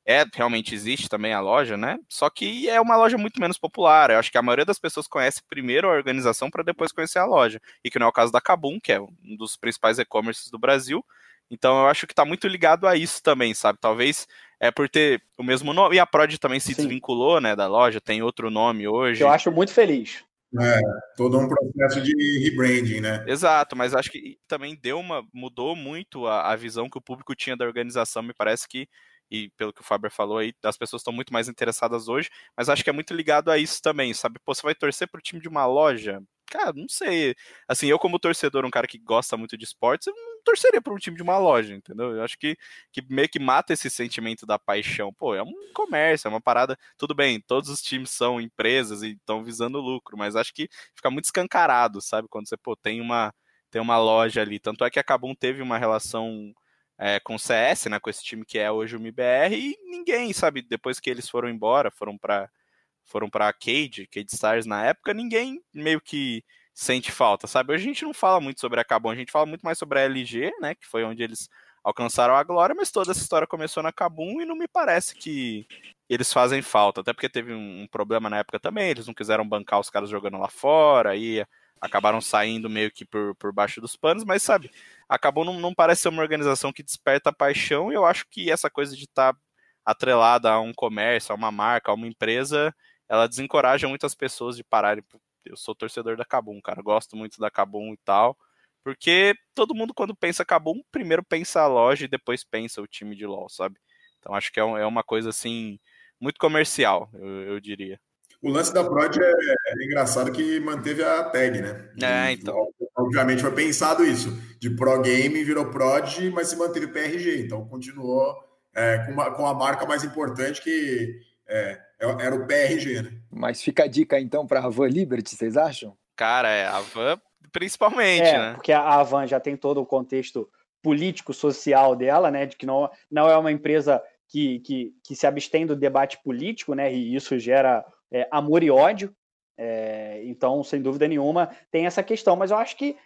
é realmente existe também a loja, né? Só que é uma loja muito menos popular. Eu acho que a maioria das pessoas conhece primeiro a organização para depois conhecer a loja. E que não é o caso da Kabum, que é um dos principais e-commerces do Brasil. Então eu acho que está muito ligado a isso também, sabe? Talvez é por ter o mesmo nome. E a Prod também se Sim. desvinculou, né, da loja, tem outro nome hoje. Eu acho muito feliz. É, todo um processo de rebranding, né? Exato, mas acho que também deu uma. mudou muito a, a visão que o público tinha da organização. Me parece que, e pelo que o Faber falou aí, as pessoas estão muito mais interessadas hoje, mas acho que é muito ligado a isso também, sabe? Pô, você vai torcer pro time de uma loja? Cara, não sei. Assim, eu, como torcedor, um cara que gosta muito de esportes, eu não torceria para um time de uma loja, entendeu? Eu acho que, que meio que mata esse sentimento da paixão. Pô, é um comércio, é uma parada. Tudo bem, todos os times são empresas e estão visando lucro, mas acho que fica muito escancarado, sabe? Quando você, pô, tem uma, tem uma loja ali. Tanto é que a Kabum teve uma relação é, com o CS, né, com esse time que é hoje o MBR, e ninguém, sabe, depois que eles foram embora, foram para foram para Cade, Cade Stars na época, ninguém meio que sente falta, sabe? Hoje a gente não fala muito sobre a Kabum, a gente fala muito mais sobre a LG, né, que foi onde eles alcançaram a glória, mas toda essa história começou na Kabum e não me parece que eles fazem falta, até porque teve um, problema na época também, eles não quiseram bancar os caras jogando lá fora, aí acabaram saindo meio que por, por baixo dos panos, mas sabe, acabou não, não parece ser uma organização que desperta paixão, e eu acho que essa coisa de estar tá atrelada a um comércio, a uma marca, a uma empresa, ela desencoraja muitas pessoas de pararem eu sou torcedor da Cabum, cara. Gosto muito da Cabum e tal. Porque todo mundo, quando pensa Cabum, primeiro pensa a loja e depois pensa o time de LoL, sabe? Então acho que é, é uma coisa assim, muito comercial, eu, eu diria. O lance da Prod é, é, engraçado que manteve a tag, né? É, então. Obviamente foi pensado isso. De Pro Game virou Prod, mas se manteve PRG. Então continuou é, com, uma, com a marca mais importante que é, era o PRG, né? Mas fica a dica então para a Van Liberty, vocês acham? Cara, é, a Van principalmente, é, né? Porque a Avan já tem todo o contexto político-social dela, né? De que não, não é uma empresa que, que, que se abstém do debate político, né? E isso gera é, amor e ódio. É, então, sem dúvida nenhuma, tem essa questão. Mas eu acho que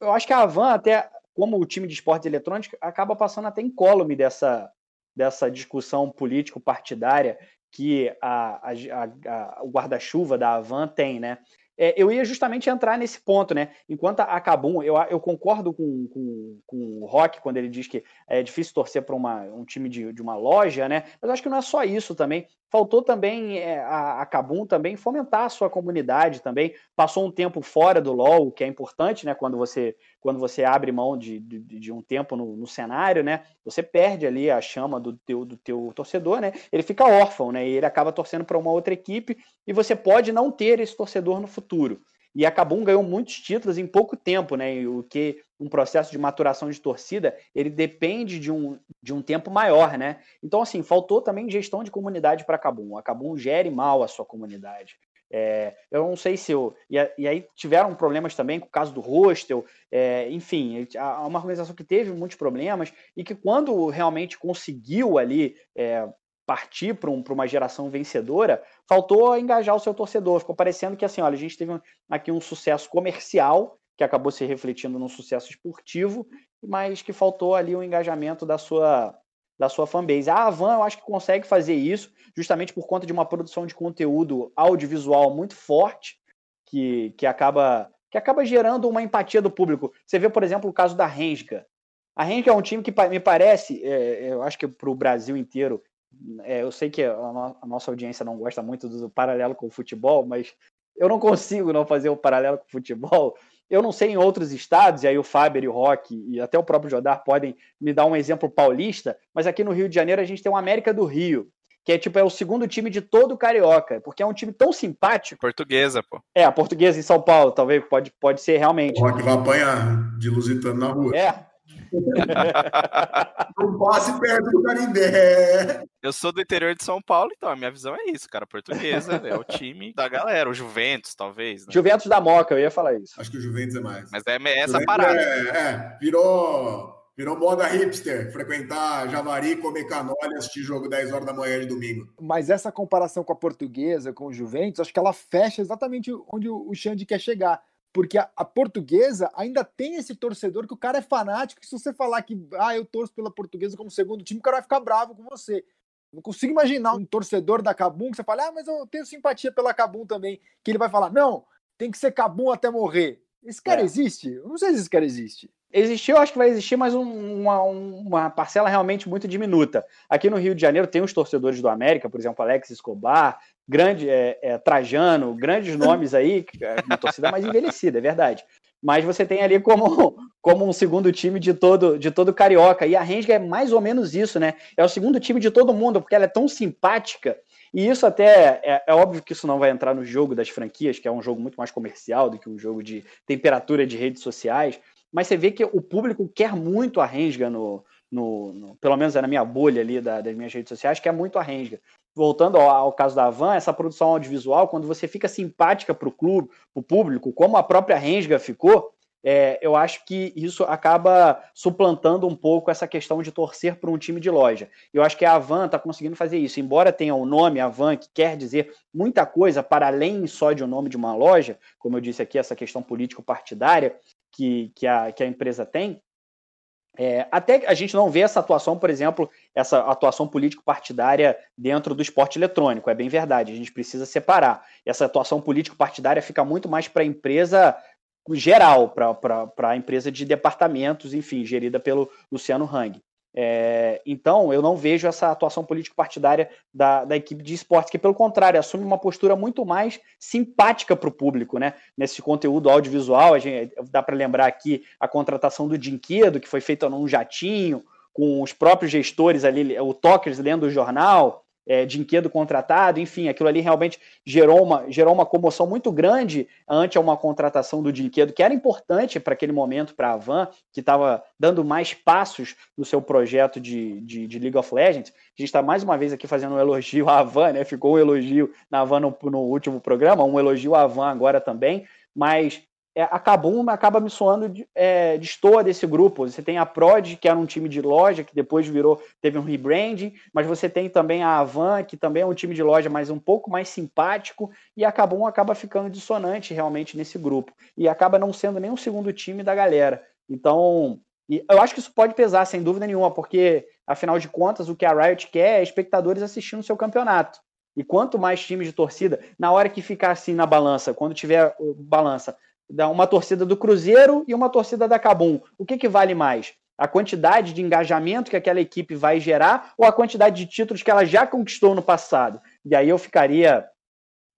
eu acho que a Avan, até como o time de esportes eletrônicos, acaba passando até incólume dessa, dessa discussão político-partidária que a, a, a, o guarda-chuva da Avan tem, né? É, eu ia justamente entrar nesse ponto, né? Enquanto a Cabum, eu, eu concordo com, com, com o Rock quando ele diz que é difícil torcer para um time de, de uma loja, né? Mas acho que não é só isso também faltou também é, a, a Kabum também fomentar a sua comunidade também. Passou um tempo fora do LoL, que é importante, né? Quando você, quando você abre mão de, de, de um tempo no, no, cenário, né? Você perde ali a chama do teu, do teu torcedor, né? Ele fica órfão, né? E ele acaba torcendo para uma outra equipe e você pode não ter esse torcedor no futuro. E a Cabum ganhou muitos títulos em pouco tempo, né? O que um processo de maturação de torcida, ele depende de um, de um tempo maior, né? Então, assim, faltou também gestão de comunidade para a Cabum. A Cabum gere mal a sua comunidade. É, eu não sei se eu. E, e, aí tiveram problemas também com o caso do hostel, é, enfim, uma organização que teve muitos problemas e que, quando realmente conseguiu ali é, partir para um, uma geração vencedora, faltou engajar o seu torcedor. Ficou parecendo que assim, olha, a gente teve aqui um sucesso comercial que acabou se refletindo num sucesso esportivo, mas que faltou ali o engajamento da sua da sua fanbase. A Avan eu acho que consegue fazer isso, justamente por conta de uma produção de conteúdo audiovisual muito forte, que, que acaba que acaba gerando uma empatia do público. Você vê, por exemplo, o caso da Rensga. A Rensga é um time que me parece, é, eu acho que para o Brasil inteiro, é, eu sei que a, no, a, nossa audiência não gosta muito do, do paralelo com o futebol, mas eu não consigo não fazer o paralelo com o futebol. Eu não sei em outros estados, e aí o Faber e o Rock e até o próprio Jodar podem me dar um exemplo paulista, mas aqui no Rio de Janeiro a gente tem o América do Rio, que é tipo é o segundo time de todo o carioca, porque é um time tão simpático. Portuguesa, pô. É, a portuguesa em São Paulo, talvez pode, pode ser realmente. O Rock vai apanhar de lusitano na rua. É, não passe perto do Canindé. Eu sou do interior de São Paulo, então a minha visão é isso, cara. Portuguesa é o time da galera, o Juventus, talvez. Né? Juventus da Moca, eu ia falar isso. Acho que o Juventus é mais. Mas é essa Juventus parada. É, é, virou. Virou moda hipster, frequentar Javari, comer canola e assistir jogo 10 horas da manhã de domingo. Mas essa comparação com a portuguesa, com o Juventus, acho que ela fecha exatamente onde o Xande quer chegar porque a, a, portuguesa ainda tem esse torcedor que o cara é fanático, que se você falar que ah, eu torço pela portuguesa como segundo time, o cara vai ficar bravo com você. Não consigo imaginar um torcedor da Cabum que você fala, ah, mas eu tenho simpatia pela Cabum também, que ele vai falar, não, tem que ser Cabum até morrer. Esse cara é. existe? Eu não sei se esse cara existe. Existiu, acho que vai existir, mas um, uma, uma, parcela realmente muito diminuta. Aqui no Rio de Janeiro tem os torcedores do América, por exemplo, Alex Escobar, grande é, é, Trajano, grandes nomes aí, é uma torcida mais envelhecida, é verdade. Mas você tem ali como, como um segundo time de todo de todo carioca. E a Rensga é mais ou menos isso, né? É o segundo time de todo mundo, porque ela é tão simpática. E isso até é, é óbvio que isso não vai entrar no jogo das franquias, que é um jogo muito mais comercial do que um jogo de temperatura de redes sociais mas você vê que o público quer muito a Rensga no, no, no, pelo menos é na minha bolha ali da, das minhas redes sociais, quer muito a Rensga. Voltando ao, ao, caso da Van, essa produção audiovisual, quando você fica simpática para o clube, para o público, como a própria Rensga ficou, é, eu acho que isso acaba suplantando um pouco essa questão de torcer para um time de loja. Eu acho que a Van está conseguindo fazer isso. Embora tenha o nome Avan, que quer dizer muita coisa para além só de o um nome de uma loja, como eu disse aqui, essa questão político-partidária, que, que, a, que a empresa tem, é, até a gente não vê essa atuação, por exemplo, essa atuação político-partidária dentro do esporte eletrônico, é bem verdade, a gente precisa separar. Essa atuação político-partidária fica muito mais para a empresa geral, para a empresa de departamentos, enfim, gerida pelo Luciano Hang. É, então, eu não vejo essa atuação político-partidária da, da, equipe de esportes, que, pelo contrário, assume uma postura muito mais simpática para o público, né? Nesse conteúdo audiovisual, a gente, dá para lembrar aqui a contratação do Dinquedo, que foi feita num jatinho, com os próprios gestores ali, o Tokers lendo o jornal, é, Dinquedo contratado, enfim, aquilo ali realmente gerou uma, gerou uma comoção muito grande ante uma contratação do Dinquedo, que era importante para aquele momento para a Van, que estava dando mais passos no seu projeto de, de, de League of Legends. A gente está mais uma vez aqui fazendo um elogio à Van, né? Ficou um elogio na Van no, no último programa, um elogio à Van agora também, mas é, a acaba me soando de, é, de desse grupo. Você tem a Prod, que era um time de loja, que depois virou, teve um rebranding, mas você tem também a Avan, que também é um time de loja, mas um pouco mais simpático, e a acaba ficando dissonante realmente nesse grupo. E acaba não sendo nem um segundo time da galera. Então, eu acho que isso pode pesar, sem dúvida nenhuma, porque, afinal de contas, o que a Riot quer é espectadores assistindo o seu campeonato. E quanto mais times de torcida, na hora que ficar assim na balança, quando tiver balança, uma torcida do Cruzeiro e uma torcida da Cabum. O que, que vale mais? A quantidade de engajamento que aquela equipe vai gerar ou a quantidade de títulos que ela já conquistou no passado? E aí eu ficaria,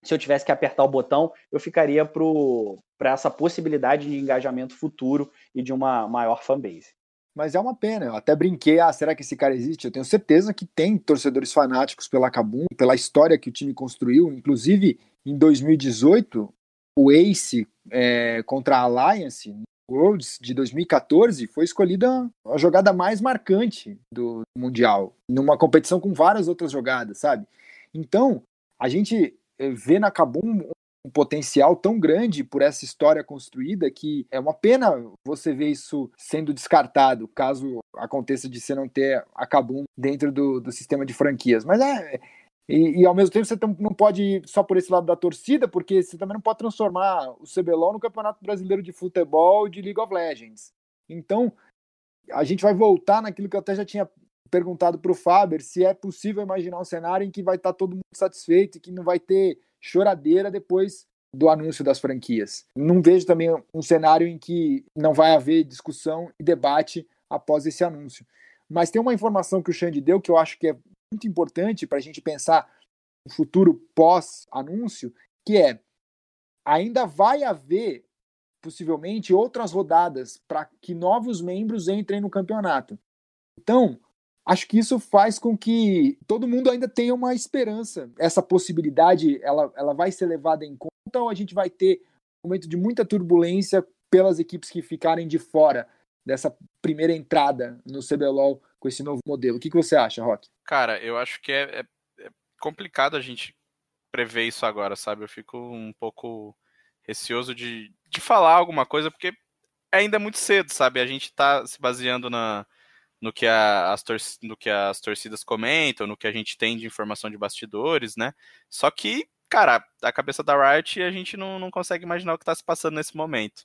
se eu tivesse que apertar o botão, eu ficaria para essa possibilidade de engajamento futuro e de uma maior fanbase. Mas é uma pena, eu até brinquei, ah, será que esse cara existe? Eu tenho certeza que tem torcedores fanáticos pela Cabum, pela história que o time construiu, inclusive em 2018, o Ace é, contra a Alliance Worlds de 2014 foi escolhida a jogada mais marcante do Mundial, numa competição com várias outras jogadas, sabe? Então, a gente é, vê na Kabum um potencial tão grande por essa história construída que é uma pena você ver isso sendo descartado caso aconteça de você não ter a Kabum dentro do, do sistema de franquias. Mas é, e, e, ao mesmo tempo você não pode ir só por esse lado da torcida, porque você também não pode transformar o CBLOL no Campeonato Brasileiro de Futebol de League of Legends. Então, a gente vai voltar naquilo que eu até já tinha perguntado para o Faber, se é possível imaginar um cenário em que vai estar tá todo mundo satisfeito e que não vai ter choradeira depois do anúncio das franquias. Não vejo também um cenário em que não vai haver discussão e debate após esse anúncio. Mas tem uma informação que o Xande deu que eu acho que é muito importante para a gente pensar o futuro pós-anúncio, que é ainda vai haver possivelmente outras rodadas para que novos membros entrem no campeonato. Então, acho que isso faz com que todo mundo ainda tenha uma esperança. Essa possibilidade, ela, ela vai ser levada em conta ou a gente vai ter um momento de muita turbulência pelas equipes que ficarem de fora dessa primeira entrada no CBLOL com esse novo modelo. O que, que você acha, Rock? Cara, eu acho que é, é, é complicado a gente prever isso agora, sabe? Eu fico um pouco receoso de, de falar alguma coisa, porque ainda é muito cedo, sabe? A gente tá se baseando na, no, que a, as tor no que as torcidas comentam, no que a gente tem de informação de bastidores, né? Só que, cara, a cabeça da Riot a gente não, não consegue imaginar o que tá se passando nesse momento.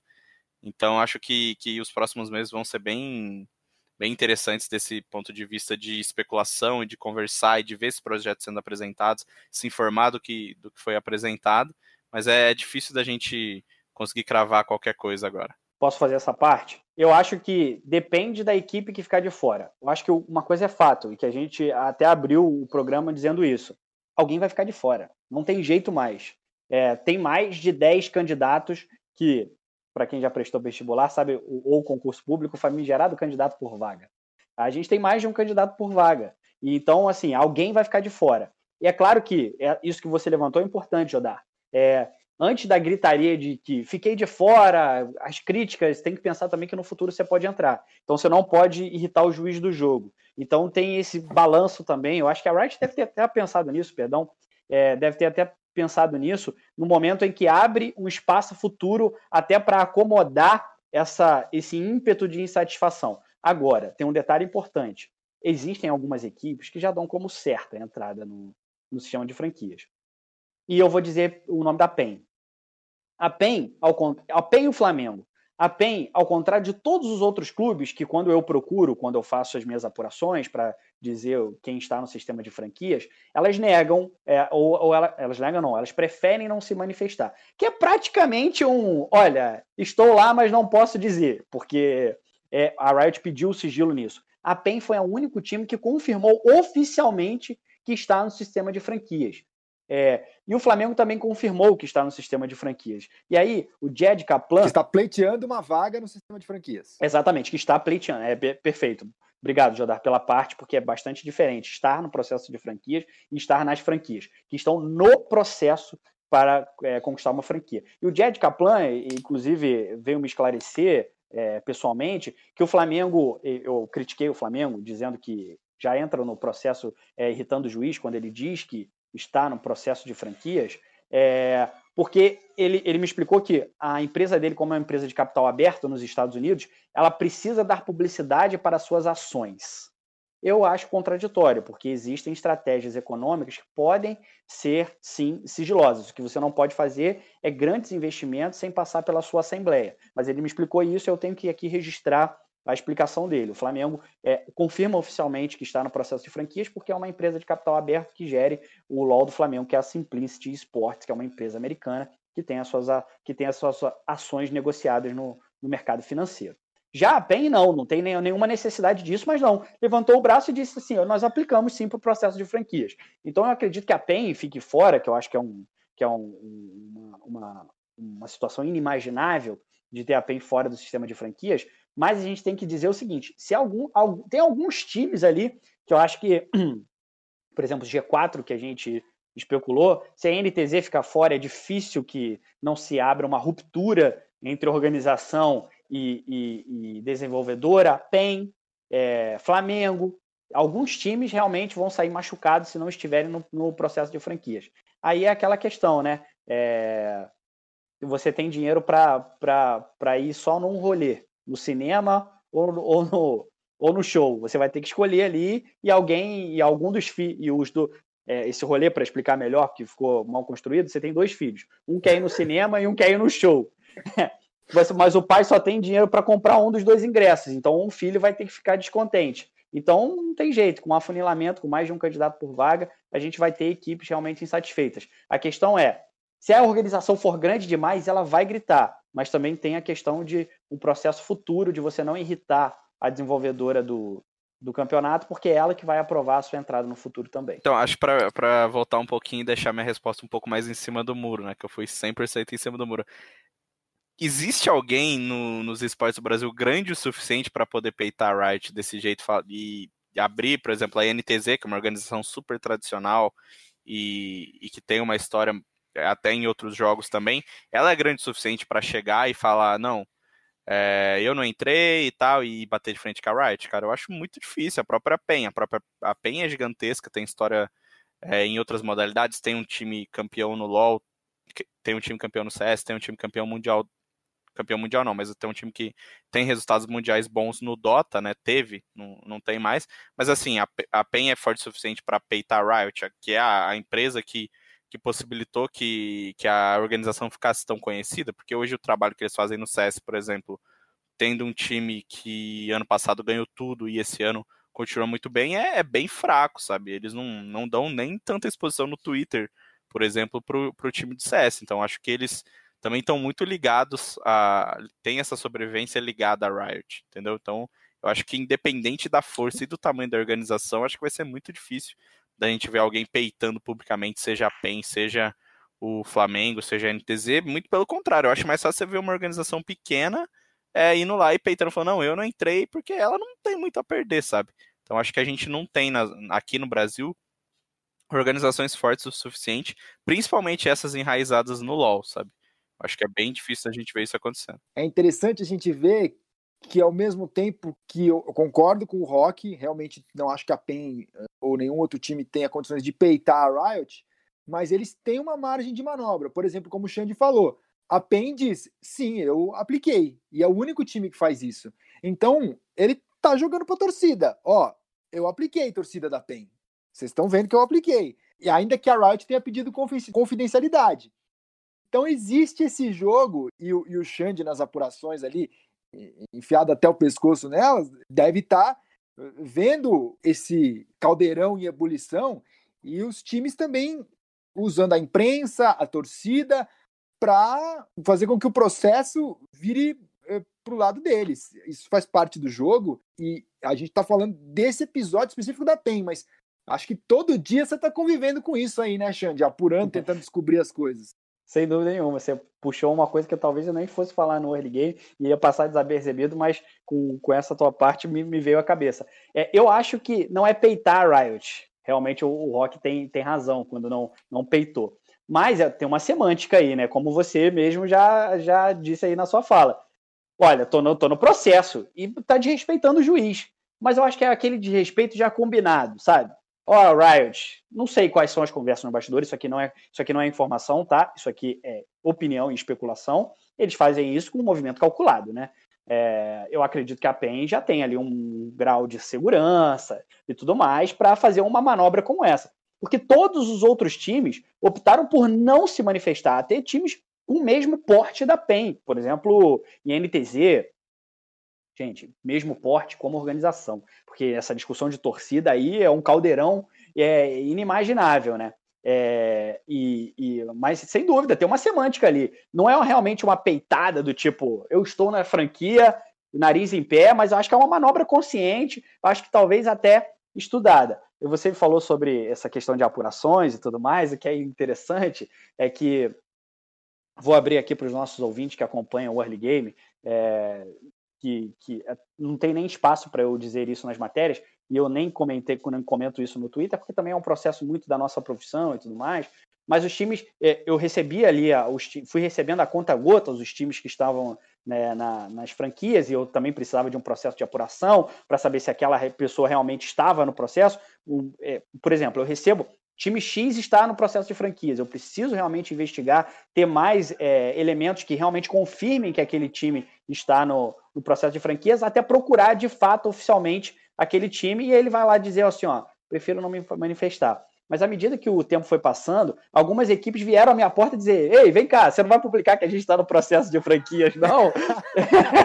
Então, acho que, que os próximos meses vão ser bem bem interessantes desse ponto de vista de especulação e de conversar e de ver esses projetos sendo apresentados, se informar do que, do que foi apresentado, mas é difícil da gente conseguir cravar qualquer coisa agora. Posso fazer essa parte? Eu acho que depende da equipe que ficar de fora. Eu acho que uma coisa é fato, e que a gente até abriu o programa dizendo isso. Alguém vai ficar de fora. Não tem jeito mais. É, tem mais de 10 candidatos que para quem já prestou vestibular, sabe, ou concurso público, famigerado candidato por vaga. A gente tem mais de um candidato por vaga. E então, assim, alguém vai ficar de fora. E é claro que é, isso que você levantou é importante, Jodar. É, antes da gritaria de que fiquei de fora, as críticas, tem que pensar também que no futuro você pode entrar. Então você não pode irritar o juiz do jogo. Então tem esse balanço também. Eu acho que a Wright deve ter até pensado nisso, perdão. É, deve ter até pensado nisso no momento em que abre um espaço futuro até para acomodar essa, esse ímpeto de insatisfação. Agora, tem um detalhe importante: existem algumas equipes que já dão como certa a entrada no, no sistema de franquias. E eu vou dizer o nome da PEN. A PEN, ao, a PEN e o Flamengo a PEN, ao contrário de todos os outros clubes, que quando eu procuro, quando eu faço as minhas apurações para dizer quem está no sistema de franquias, elas negam, é, ou, ou ela, elas negam não, elas preferem não se manifestar. Que é praticamente um, olha, estou lá, mas não posso dizer, porque é, a Riot pediu sigilo nisso. a PEN foi o único time que confirmou oficialmente que está no sistema de franquias. É, e o Flamengo também confirmou que está no sistema de franquias. E aí, o Jed Kaplan. Que está pleiteando uma vaga no sistema de franquias. Exatamente, que está pleiteando. É perfeito. Obrigado, Jodar, pela parte, porque é bastante diferente estar no processo de franquias e estar nas franquias, que estão no processo para é, conquistar uma franquia. E o Jed Kaplan, inclusive, veio me esclarecer é, pessoalmente que o Flamengo, eu critiquei o Flamengo, dizendo que já entra no processo é, irritando o juiz quando ele diz que está no processo de franquias, é, porque ele, ele me explicou que a empresa dele, como é uma empresa de capital aberto nos Estados Unidos, ela precisa dar publicidade para suas ações. Eu acho contraditório, porque existem estratégias econômicas que podem ser, sim, sigilosas. O que você não pode fazer é grandes investimentos sem passar pela sua assembleia. Mas ele me explicou isso, eu tenho que aqui registrar a explicação dele. O Flamengo é, confirma oficialmente que está no processo de franquias porque é uma empresa de capital aberto que gere o LOL do Flamengo, que é a Simplicity Sports, que é uma empresa americana que tem as suas, que tem as suas ações negociadas no, no mercado financeiro. Já a PEN não, não tem nenhuma necessidade disso, mas não. Levantou o braço e disse assim: nós aplicamos sim para o processo de franquias. Então eu acredito que a PEN fique fora, que eu acho que é, um, que é um, uma, uma, uma situação inimaginável de ter a PEN fora do sistema de franquias, mas a gente tem que dizer o seguinte: se algum, algum tem alguns times ali que eu acho que, por exemplo, o G4 que a gente especulou, se a NTZ ficar fora, é difícil que não se abra uma ruptura entre organização e, e, e desenvolvedora, PEN, é, Flamengo. Alguns times realmente vão sair machucados se não estiverem no, no processo de franquias. Aí é aquela questão, né? É, você tem dinheiro para ir só num rolê no cinema ou, ou, no, ou no show. Você vai ter que escolher ali e alguém, e algum dos filhos do. É, esse rolê, para explicar melhor, que ficou mal construído, você tem dois filhos. Um quer ir no cinema e um quer ir no show. Mas o pai só tem dinheiro para comprar um dos dois ingressos, então um filho vai ter que ficar descontente. Então não tem jeito, com afunilamento, com mais de um candidato por vaga, a gente vai ter equipes realmente insatisfeitas. A questão é, se a organização for grande demais, ela vai gritar, mas também tem a questão de um processo futuro de você não irritar a desenvolvedora do, do campeonato, porque é ela que vai aprovar a sua entrada no futuro também. Então, acho para voltar um pouquinho e deixar minha resposta um pouco mais em cima do muro, né? Que eu fui 100% em cima do muro. Existe alguém no, nos esportes do Brasil grande o suficiente para poder peitar a Riot desse jeito e, abrir, por exemplo, a NTZ, que é uma organização super tradicional e, e que tem uma história até em outros jogos também, ela é grande o suficiente para chegar e falar, não, é, eu não entrei e tal, e bater de frente com a Riot, cara, eu acho muito difícil. A própria PEN, a própria a PEN é gigantesca, tem história é, em outras modalidades, tem um time campeão no LoL, tem um time campeão no CS, tem um time campeão mundial, campeão mundial não, mas tem um time que tem resultados mundiais bons no Dota, né, teve, não, não tem mais, mas assim, a, a é forte o suficiente para peitar a Riot, que é a, a empresa que que possibilitou que, que a organização ficasse tão conhecida, porque hoje o trabalho que eles fazem no CS, por exemplo, tendo um time que ano passado ganhou tudo e esse ano continua muito bem, é, é bem fraco, sabe? Eles não, não dão nem tanta exposição no Twitter, por exemplo, para o time de CS. Então acho que eles também estão muito ligados a. tem essa sobrevivência ligada a Riot, entendeu? Então eu acho que independente da força e do tamanho da organização, acho que vai ser muito difícil da gente ver alguém peitando publicamente, seja a PEN, seja o Flamengo, seja a NTZ, muito pelo contrário, eu acho mais fácil você ver uma organização pequena é, indo lá e peitando, falando, não, eu não entrei porque ela não tem muito a perder, sabe? Então acho que a gente não tem na, aqui no Brasil organizações fortes o suficiente, principalmente essas enraizadas no LoL, sabe? Acho que é bem difícil a gente ver isso acontecendo. É interessante a gente ver que ao mesmo tempo que eu concordo com o Rock, realmente não acho que a PEN eh, ou nenhum outro time tenha condições de peitar a Riot, mas eles têm uma margem de manobra. Por exemplo, como o Xande falou, a PEN diz, sim, eu apliquei, e é o único time que faz isso. Então, ele tá jogando pra torcida. Ó, eu apliquei, torcida da PEN. Vocês estão vendo que eu apliquei. E ainda que a Riot tenha pedido confidencialidade. Então existe esse jogo, e o, e o Xande nas apurações ali, enfiado até o pescoço nelas, deve estar tá eh, vendo esse caldeirão em ebulição e os times também usando a imprensa, a torcida, para fazer com que o processo vire eh, pro lado deles. Isso faz parte do jogo e a gente tá falando desse episódio específico da PEN, mas acho que todo dia você tá convivendo com isso aí, né, Xande? Apurando, tentando descobrir as coisas. Sem dúvida nenhuma. Você puxou uma coisa que talvez eu nem fosse falar no early game e ia passar desapercebido, mas com, com essa tua parte me, me veio à cabeça. É, eu acho que não é peitar a Riot. Realmente o, o Rock tem, tem razão quando não, não peitou. Mas é, tem uma semântica aí, né? Como você mesmo já, já disse aí na sua fala. Olha, tô no, tô no processo e tá desrespeitando o juiz. Mas eu acho que é aquele desrespeito já combinado, sabe? Ó, oh, Riot, não sei quais são as conversas no bastidor, isso aqui não é, isso aqui não é informação, tá? Isso aqui é opinião e especulação. Eles fazem isso com um movimento calculado, né? É, eu acredito que a PEN já tem ali um grau de segurança e tudo mais para fazer uma manobra como essa. Porque todos os outros times optaram por não se manifestar, até times com o mesmo porte da PEN. Por exemplo, em NTZ, gente, mesmo porte como organização. Porque essa discussão de torcida aí é um caldeirão é, inimaginável, né? É, e, e, mas sem dúvida, tem uma semântica ali. Não é realmente uma peitada do tipo, eu estou na franquia, nariz em pé, mas eu acho que é uma manobra consciente, acho que talvez até estudada. E você falou sobre essa questão de apurações e tudo mais, o que é interessante é que vou abrir aqui para os nossos ouvintes que acompanham o Early Game. É, que, que é, não tem nem espaço para eu dizer isso nas matérias, e eu nem comentei, eu comento isso no Twitter, porque também é um processo muito da nossa profissão e tudo mais. Mas os times, é, eu recebi ali, fui recebendo a conta gotas os times que estavam né, na, nas franquias, e eu também precisava de um processo de apuração para saber se aquela pessoa realmente estava no processo. É, por exemplo, eu recebo time X está no processo de franquias. Eu preciso realmente investigar, ter mais é, elementos que realmente confirmem que aquele time está no, no, processo de franquias, até procurar de fato oficialmente aquele time e ele vai lá dizer assim: ó, prefiro não me manifestar. Mas à medida que o tempo foi passando, algumas equipes vieram à minha porta dizer: Ei, vem cá, você não vai publicar que a gente está no processo de franquias, não?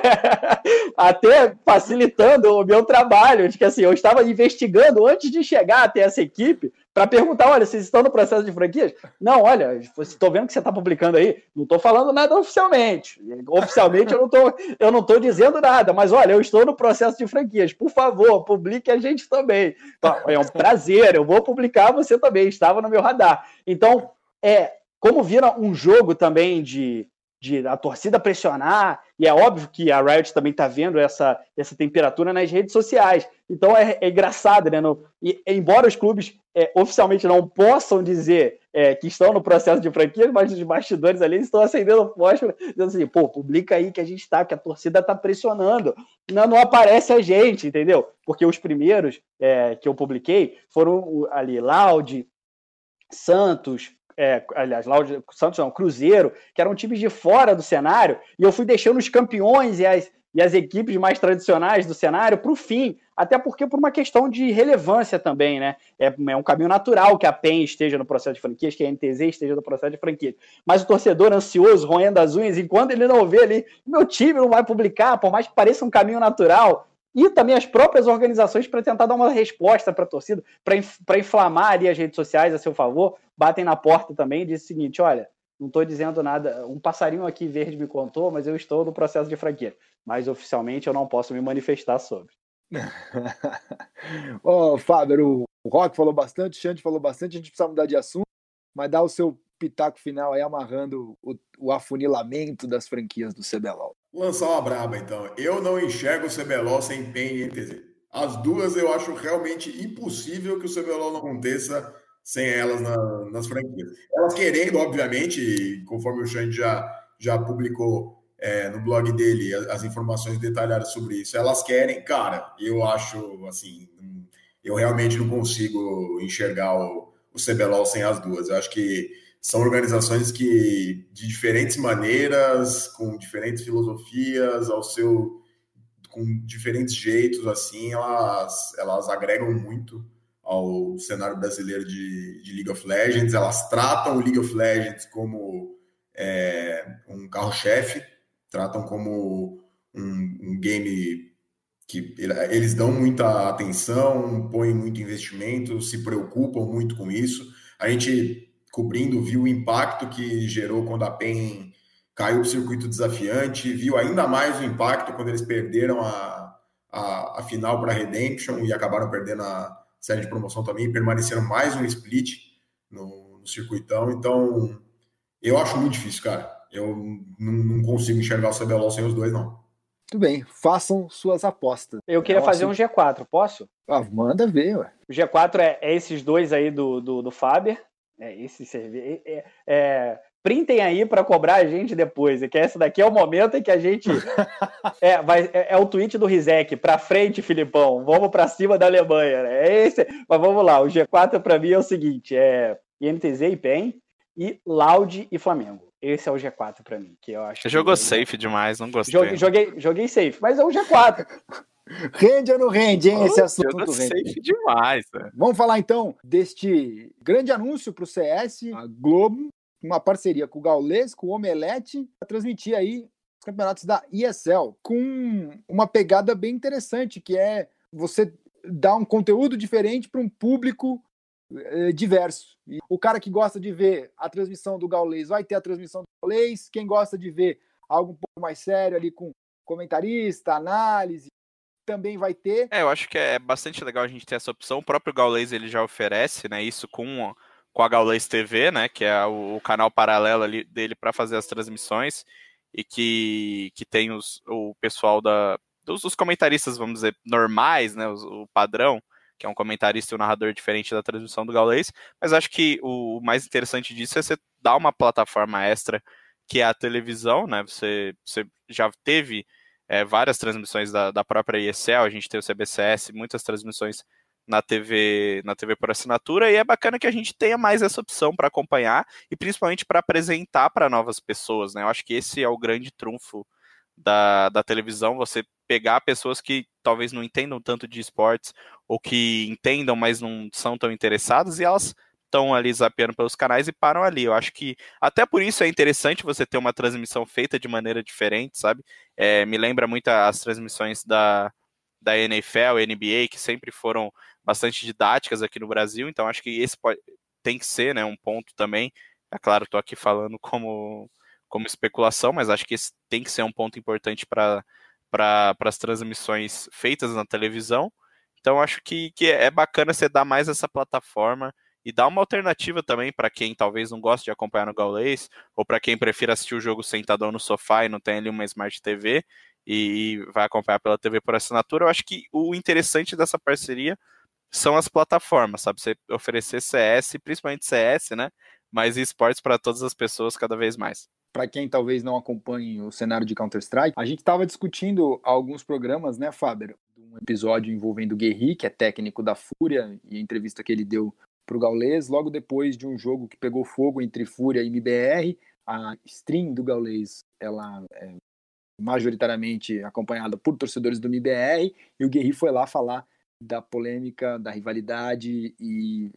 Até facilitando o meu trabalho, de que assim, eu estava investigando antes de chegar até essa equipe para perguntar: olha, vocês estão no processo de franquias? Não, olha, estou vendo que você está publicando aí, não estou falando nada oficialmente. Oficialmente eu não estou eu não tô dizendo nada, mas olha, eu estou no processo de franquias. Por favor, publique a gente também. Então, é um prazer, eu vou publicar você também, estava no meu radar. Então, é, como vira um jogo também de de a torcida pressionar, e é óbvio que a Riot também está vendo essa, essa temperatura nas redes sociais. Então é, é engraçado, né? No, e, embora os clubes é, oficialmente não possam dizer é, que estão no processo de franquia, mas os bastidores ali estão acendendo fósforo, dizendo assim, pô, publica aí que a gente está, que a torcida está pressionando. Não, não aparece a gente, entendeu? Porque os primeiros é, que eu publiquei foram ali, Loud, Santos, é, aliás, o Santos não, Cruzeiro, que eram times de fora do cenário, e eu fui deixando os campeões e as, e as equipes mais tradicionais do cenário para o fim, até porque por uma questão de relevância também, né? É, é, um caminho natural que a PEN esteja no processo de franquias, que a NTZ esteja no processo de franquias. Mas o torcedor ansioso, roendo as unhas, enquanto ele não vê ali, meu time não vai publicar, por mais que pareça um caminho natural, e também as próprias organizações para tentar dar uma resposta para a torcida, para inflamar ali as redes sociais a seu favor, batem na porta também e dizem o seguinte: olha, não estou dizendo nada, um passarinho aqui verde me contou, mas eu estou no processo de franquia. Mas oficialmente eu não posso me manifestar sobre. Ó, oh, Fábio, o Rock falou bastante, o Xande falou bastante, a gente precisa mudar de assunto, mas dá o seu pitaco final aí amarrando o, o afunilamento das franquias do CBLOL. Lançar uma braba, então. Eu não enxergo o CBLOL sem PEN e NTZ. As duas eu acho realmente impossível que o CBLOL não aconteça sem elas na, nas franquias. Elas querendo, obviamente, conforme o Xande já, já publicou é, no blog dele as, as, informações detalhadas sobre isso, elas querem, cara, eu acho, assim, eu realmente não consigo enxergar o, o CBLOL sem as duas. Eu acho que são organizações que, de diferentes maneiras, com diferentes filosofias, ao seu, com diferentes jeitos, assim, elas, elas agregam muito ao cenário brasileiro de, de League of Legends. Elas tratam o League of Legends como é, um carro-chefe, tratam como um, um game que eles dão muita atenção, põem muito investimento, se preocupam muito com isso. A gente cobrindo, viu o impacto que gerou quando a PEN caiu para o circuito desafiante, viu ainda mais o impacto quando eles perderam a, a, a final para a Redemption e acabaram perdendo a série de promoção também, permaneceram mais um split no, no circuitão. Então, eu acho muito difícil, cara. Eu não, não consigo enxergar o CBLOL sem os dois, não. Tudo bem, façam suas apostas. Eu queria fazer um G4, posso? Ah, manda ver, ué. O G4 é, é esses dois aí do, do, do Faber. É, esse serviço. É, é, printem aí para cobrar a gente depois. É que esse daqui é o momento em que a gente. é, vai, é, é, o tweet do Rizek. Para frente, Filipão. Vamos para cima da Alemanha. Né? É esse. Mas vamos lá. O G4 para mim é o seguinte: é INTZ e PEN e Loud e Flamengo. Esse é o G4 para mim, que eu acho. Você jogou safe demais, não gostei. Joguei, joguei, joguei safe, mas é o G4. Rende ou não rende, hein? Esse assunto rende. Safe demais. Né? Vamos falar então deste grande anúncio para o CS, a Globo, uma parceria com o Gaules, com o Omelete, para transmitir aí os campeonatos da ESL, com uma pegada bem interessante, que é você dar um conteúdo diferente para um público eh, diverso. E o cara que gosta de ver a transmissão do Gaules vai ter a transmissão do Gaules, quem gosta de ver algo um pouco mais sério ali com comentarista, análise, também vai ter. É, eu acho que é bastante legal a gente ter essa opção. O próprio Gaules ele já oferece, né, isso com, com a Gaules TV, né, que é o, o canal paralelo ali dele para fazer as transmissões e que, que tem os, o pessoal da dos, dos comentaristas, vamos dizer, normais, né, o, o padrão, que é um comentarista e um narrador diferente da transmissão do Gaules, mas acho que o mais interessante disso é você dar uma plataforma extra que é a televisão, né? Você, você já teve é, várias transmissões da, da própria ESL, a gente tem o CBCS, muitas transmissões na TV, na TV por assinatura, e é bacana que a gente tenha mais essa opção para acompanhar e principalmente para apresentar para novas pessoas, né? Eu acho que esse é o grande trunfo da, da televisão, você pegar pessoas que talvez não entendam tanto de esportes ou que entendam, mas não são tão interessadas e elas estão ali zapeando pelos canais e param ali. Eu acho que até por isso é interessante você ter uma transmissão feita de maneira diferente, sabe? É, me lembra muito as transmissões da, da NFL, NBA, que sempre foram bastante didáticas aqui no Brasil, então acho que esse pode, tem que ser né, um ponto também. É claro, estou aqui falando como como especulação, mas acho que esse tem que ser um ponto importante para para as transmissões feitas na televisão. Então acho que, que é bacana você dar mais essa plataforma e dar uma alternativa também para quem talvez não goste de acompanhar no Gaulês, ou para quem prefira assistir o jogo sentadão no sofá e não tem ali uma Smart TV e, e vai acompanhar pela TV por assinatura. Eu acho que o interessante dessa parceria são as plataformas, sabe? Você oferecer CS, principalmente CS, né? Mas esportes para todas as pessoas cada vez mais para quem talvez não acompanhe o cenário de Counter-Strike, a gente estava discutindo alguns programas, né, Faber? Um episódio envolvendo o Guerri, que é técnico da Fúria, e a entrevista que ele deu para o Gaules, logo depois de um jogo que pegou fogo entre Fúria e MBR. A stream do Gaules, ela é majoritariamente acompanhada por torcedores do MBR, e o Guerri foi lá falar da polêmica, da rivalidade e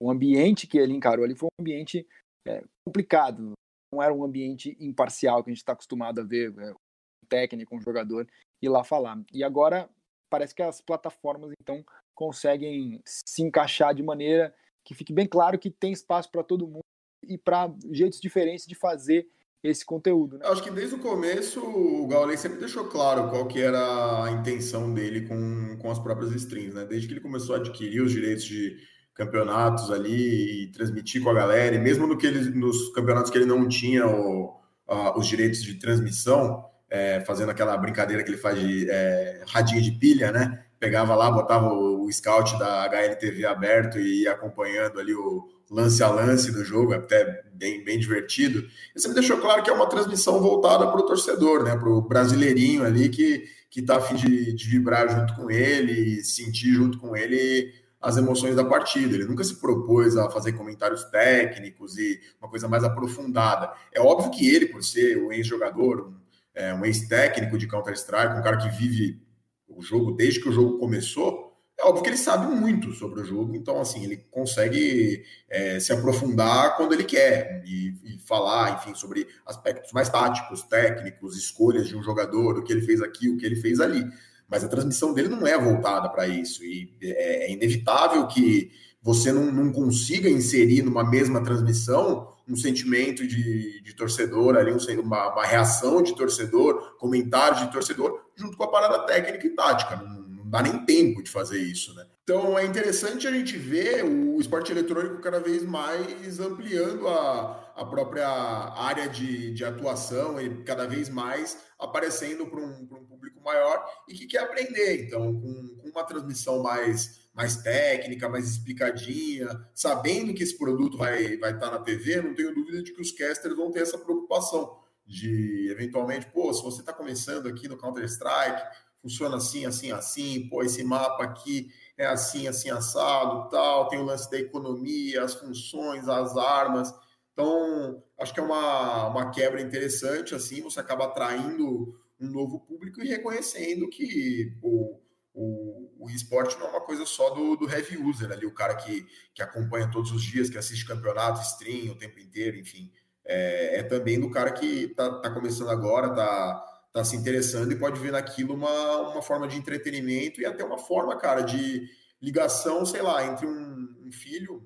o ambiente que ele encarou ali foi um ambiente é, complicado não era um ambiente imparcial que a gente está acostumado a ver é, um técnico, um jogador ir lá falar. E agora parece que as plataformas então conseguem se encaixar de maneira que fique bem claro que tem espaço para todo mundo e para jeitos diferentes de fazer esse conteúdo. Né? Acho que desde o começo o Gaulês sempre deixou claro qual que era a intenção dele com, com as próprias streams, né? Desde que ele começou a adquirir os direitos de campeonatos ali e transmitir com a galera, e mesmo no que ele, nos campeonatos que ele não tinha o, a, os direitos de transmissão, é, fazendo aquela brincadeira que ele faz de é, de pilha, né? Pegava lá, botava o, o scout da HLTV aberto e acompanhando ali o lance a lance do jogo, até bem, bem divertido. E você me deixou claro que é uma transmissão voltada para o torcedor, né? Para o brasileirinho ali que, que tá a fim de, de vibrar junto com ele, sentir junto com ele as emoções da partida. Ele nunca se propôs a fazer comentários técnicos e uma coisa mais aprofundada. É óbvio que ele, por ser um ex-jogador, um, é, um ex-técnico de Counter-Strike, um cara que vive o jogo desde que o jogo começou, é óbvio que ele sabe muito sobre o jogo, então assim, ele consegue é, se aprofundar quando ele quer e, e, falar, enfim, sobre aspectos mais táticos, técnicos, escolhas de um jogador, o que ele fez aqui, o que ele fez ali mas a transmissão dele não é voltada para isso. E é, é, inevitável que você não, não, consiga inserir numa mesma transmissão um sentimento de, de torcedor ali, um, uma, uma, reação de torcedor, comentário de torcedor, junto com a parada técnica e tática. Não dá nem tempo de fazer isso, né? Então é interessante a gente ver o esporte eletrônico cada vez mais ampliando a, a própria área de, de atuação e cada vez mais aparecendo para um, um público maior e que quer aprender. Então, com, com uma transmissão mais mais técnica, mais explicadinha, sabendo que esse produto vai, vai estar na TV, não tenho dúvida de que os casters vão ter essa preocupação de, eventualmente, pô, se você está começando aqui no Counter-Strike, funciona assim, assim, assim, pô, esse mapa aqui é assim, assim, assado, tal, tem o lance da economia, as funções, as armas. Então, acho que é uma, uma quebra interessante, assim, você acaba atraindo um novo público e reconhecendo que o, o, o esporte não é uma coisa só do, do heavy user ali, o cara que, que acompanha todos os dias, que assiste campeonato, stream o tempo inteiro, enfim. É, é também do cara que tá, tá começando agora, tá, tá se interessando e pode ver naquilo uma, uma forma de entretenimento e até uma forma, cara, de ligação, sei lá, entre um, um filho,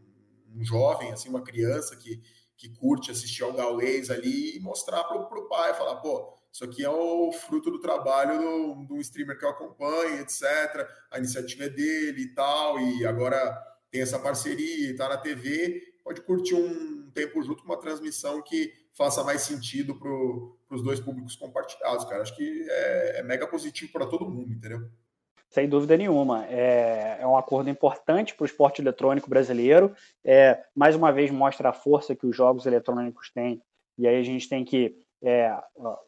um jovem, assim, uma criança que, que curte assistir ao gaulês ali e mostrar para o pai, falar, pô, isso aqui é o fruto do trabalho do, do streamer que eu acompanho, etc. A iniciativa é dele e tal, e agora tem essa parceria, está na TV, pode curtir um tempo junto com uma transmissão que faça mais sentido para os dois públicos compartilhados, cara. Acho que é, é mega positivo para todo mundo, entendeu? Sem dúvida nenhuma. É, é um acordo importante para o esporte eletrônico brasileiro. É, mais uma vez mostra a força que os jogos eletrônicos têm. E aí a gente tem que é,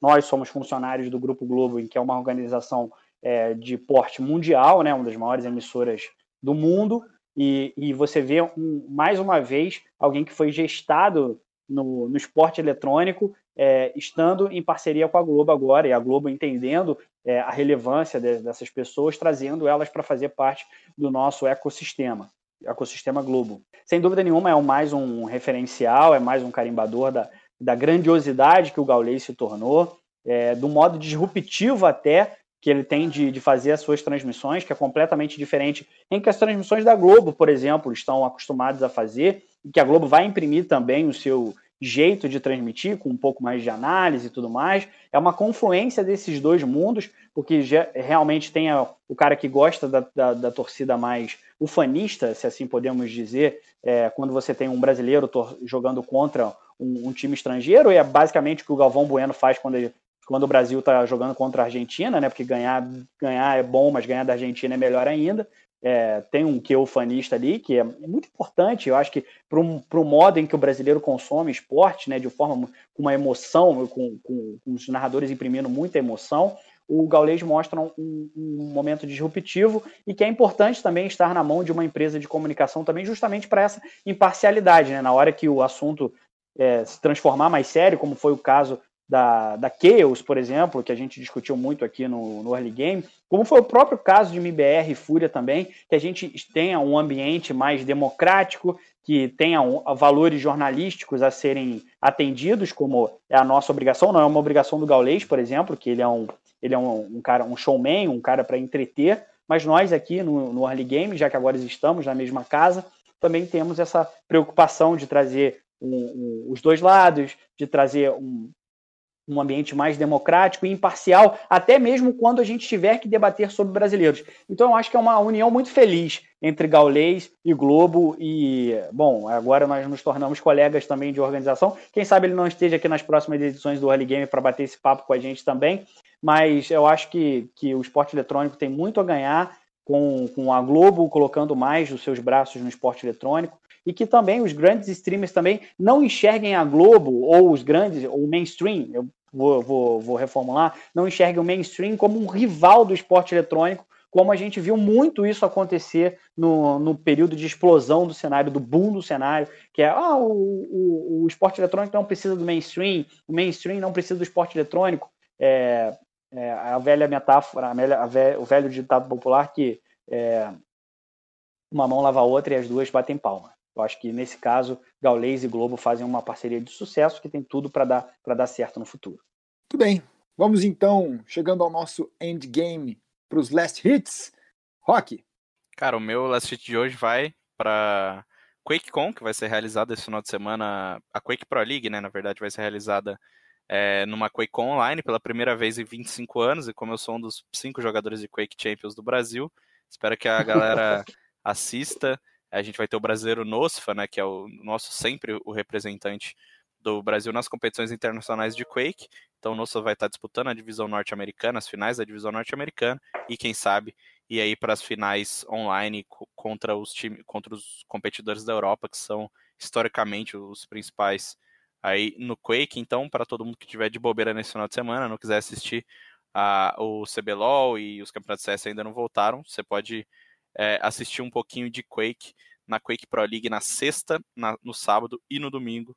nós somos funcionários do Grupo Globo, que é uma organização é, de porte mundial, né, uma das maiores emissoras do mundo, e, e você vê um, mais uma vez alguém que foi gestado no, no esporte eletrônico, é, estando em parceria com a Globo agora, e a Globo entendendo é, a relevância de, dessas pessoas, trazendo elas para fazer parte do nosso ecossistema, ecossistema Globo. Sem dúvida nenhuma, é mais um referencial, é mais um carimbador da, da grandiosidade que o Gaules se tornou, é, do modo disruptivo até que ele tem de, de, fazer as suas transmissões, que é completamente diferente em que as transmissões da Globo, por exemplo, estão acostumados a fazer, e que a Globo vai imprimir também o seu jeito de transmitir, com um pouco mais de análise e tudo mais. É uma confluência desses dois mundos, porque realmente tem a, o cara que gosta da, da, da, torcida mais ufanista, se assim podemos dizer, é, quando você tem um brasileiro jogando contra um, um, time estrangeiro, e é basicamente o que o Galvão Bueno faz quando, ele, quando o Brasil está jogando contra a Argentina, né? Porque ganhar, ganhar é bom, mas ganhar da Argentina é melhor ainda. É, tem um que fanista ali, que é muito importante, eu acho que para o modo em que o brasileiro consome esporte, né, de forma com uma emoção, com, com, com os narradores imprimindo muita emoção, o Gaulês mostra um, um, momento disruptivo e que é importante também estar na mão de uma empresa de comunicação também, justamente para essa imparcialidade, né? Na hora que o assunto é, se transformar mais sério, como foi o caso da, da Chaos, por exemplo, que a gente discutiu muito aqui no, no Early Game, como foi o próprio caso de MBR e Fúria também, que a gente tenha um ambiente mais democrático, que tenha um, valores jornalísticos a serem atendidos, como é a nossa obrigação, não é uma obrigação do Gaulês, por exemplo, que ele é um, ele é um, um cara, um showman, um cara para entreter, mas nós aqui no, no Early Game, já que agora estamos na mesma casa, também temos essa preocupação de trazer um, um, os dois lados, de trazer um, um ambiente mais democrático e imparcial, até mesmo quando a gente tiver que debater sobre brasileiros. Então, eu acho que é uma união muito feliz entre Gaulês e Globo. E, bom, agora nós nos tornamos colegas também de organização. Quem sabe ele não esteja aqui nas próximas edições do Early Game para bater esse papo com a gente também. Mas eu acho que, que o esporte eletrônico tem muito a ganhar com, com a Globo colocando mais os seus braços no esporte eletrônico e que também os grandes streamers também não enxerguem a Globo ou os grandes, ou o mainstream, eu vou, vou, vou reformular, não enxerguem o mainstream como um rival do esporte eletrônico, como a gente viu muito isso acontecer no, no período de explosão do cenário, do boom do cenário, que é ah, o, o, o esporte eletrônico não precisa do mainstream, o mainstream não precisa do esporte eletrônico. É, é, a velha metáfora, a velha, a velha, o velho ditado popular que é, uma mão lava a outra e as duas batem palma. Eu acho que nesse caso, Gaulês e Globo fazem uma parceria de sucesso que tem tudo para dar, dar certo no futuro. Muito bem. Vamos então, chegando ao nosso endgame para os last hits. Rock. Cara, o meu last hit de hoje vai para QuakeCon, que vai ser realizada esse final de semana, a Quake Pro League, né, na verdade, vai ser realizada é, numa QuakeCon online pela primeira vez em 25 anos, e como eu sou um dos cinco jogadores de Quake Champions do Brasil, espero que a galera assista. A gente vai ter o brasileiro Nosfa, né, que é o nosso sempre o representante do Brasil nas competições internacionais de Quake. Então o Nosfa vai estar disputando a divisão norte-americana, as finais da divisão norte-americana, e quem sabe e aí para as finais online contra os times, contra os competidores da Europa, que são historicamente os principais aí no Quake. Então, para todo mundo que tiver de bobeira nesse final de semana, não quiser assistir a, o CBLOL e os campeonatos CS ainda não voltaram, você pode é, assistir um pouquinho de Quake na Quake Pro League na sexta, na, no sábado e no domingo.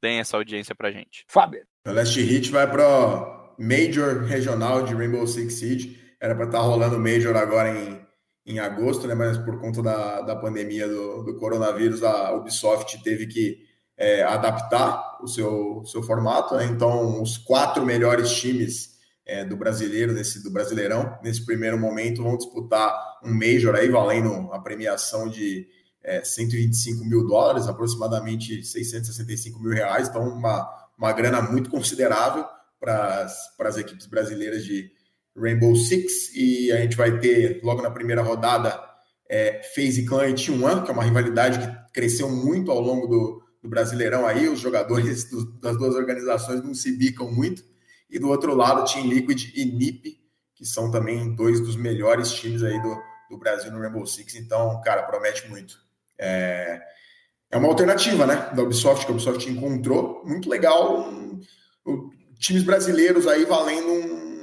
Deem essa audiência pra gente. Fábio. O Last Hit vai pro Major Regional de Rainbow Six Siege. Era para estar tá rolando o Major agora em, em agosto, né? mas por conta da, da pandemia do, do coronavírus, a Ubisoft teve que é, adaptar o seu, seu formato. Né? Então, os quatro melhores times é, do brasileiro, nesse, do Brasileirão, nesse primeiro momento, vão disputar um Major aí, valendo a premiação de é, 125 mil dólares, aproximadamente 665 mil reais. Então, uma, uma grana muito considerável para as equipes brasileiras de Rainbow Six. E a gente vai ter, logo na primeira rodada, é, FaZe Clan e T1, que é uma rivalidade que cresceu muito ao longo do, do Brasileirão aí. Os jogadores do, das duas organizações não se bicam muito. E do outro lado, Team Liquid e NiP, que são também dois dos melhores times aí do, do Brasil no Rainbow Six. Então, cara, promete muito. É, é uma alternativa, né, da Ubisoft, que a Ubisoft encontrou. Muito legal. Um, um, times brasileiros aí valendo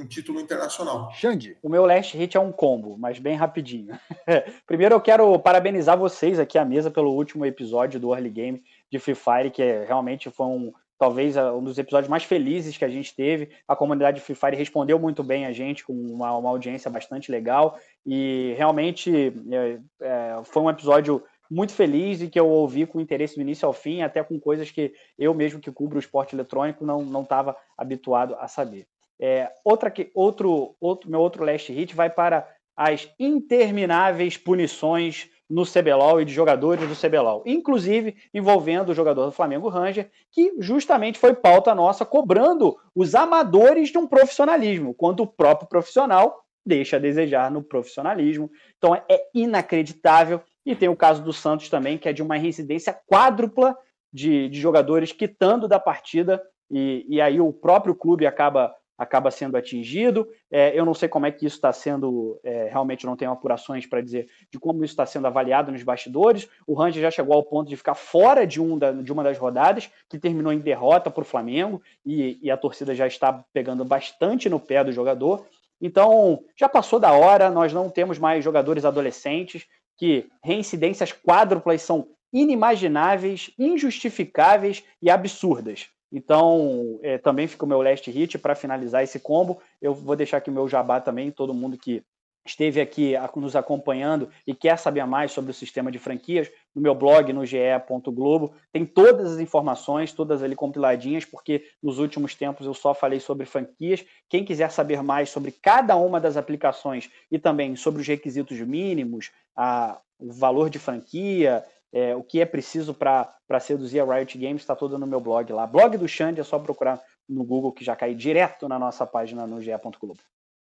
um título internacional. Xande. O meu last hit é um combo, mas bem rapidinho. Primeiro eu quero parabenizar vocês aqui à mesa pelo último episódio do Early Game de Free Fire, que é, realmente foi um, talvez um dos episódios mais felizes que a gente teve. A comunidade de Free Fire respondeu muito bem a gente, com uma, uma audiência bastante legal. E realmente é, é, foi um episódio muito feliz e que eu ouvi com interesse do início ao fim, até com coisas que eu mesmo que cubro o esporte eletrônico não estava habituado a saber. É, outra que, outro, outro, meu outro last hit vai para as intermináveis punições no CBLOL e de jogadores do CBLOL, inclusive envolvendo o jogador do Flamengo Ranger, que justamente foi pauta nossa cobrando os amadores de um profissionalismo, quando o próprio profissional deixa a desejar no profissionalismo. Então é inacreditável. E tem o caso do Santos também, que é de uma reincidência quádrupla de, de jogadores quitando da partida, e, e aí o próprio clube acaba acaba sendo atingido. É, eu não sei como é que isso está sendo, é, realmente não tenho apurações para dizer de como isso está sendo avaliado nos bastidores. O Ranger já chegou ao ponto de ficar fora de, um da, de uma das rodadas, que terminou em derrota para o Flamengo, e, e a torcida já está pegando bastante no pé do jogador. Então, já passou da hora, nós não temos mais jogadores adolescentes, que reincidências quádruplas são inimagináveis, injustificáveis e absurdas. Então, é, também fica o meu last hit para finalizar esse combo. Eu vou deixar aqui o meu jabá também, todo mundo que esteve aqui nos acompanhando e quer saber mais sobre o sistema de franquias, no meu blog, no ge.globo, tem todas as informações, todas ali compiladinhas, porque nos últimos tempos eu só falei sobre franquias. Quem quiser saber mais sobre cada uma das aplicações e também sobre os requisitos mínimos, a, o valor de franquia, é, o que é preciso para seduzir a Riot Games está tudo no meu blog lá. Blog do Xande é só procurar no Google que já cai direto na nossa página no ge.globo.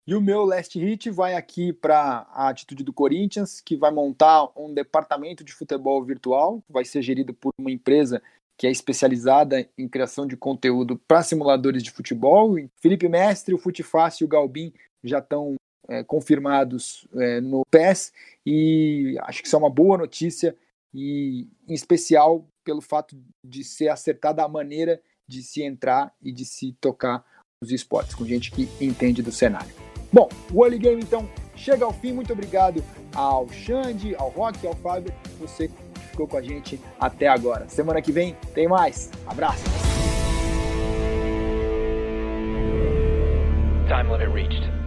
E o meu last hit vai aqui para a atitude do Corinthians, que vai montar um departamento de futebol virtual, vai ser gerido por uma empresa que é especializada em criação de conteúdo para simuladores de futebol. Felipe Mestre, o Futefácil e o Galbin já estão é, confirmados é, no PES e acho que isso é uma boa notícia e em especial pelo fato de ser acertada a maneira de se entrar e de se tocar os esportes, com gente que entende do cenário. Bom, o Early Game então chega ao fim. Muito obrigado ao Xande, ao Rock, ao Fábio, você ficou com a gente até agora. Semana que vem tem mais. Abraço. Time limit reached.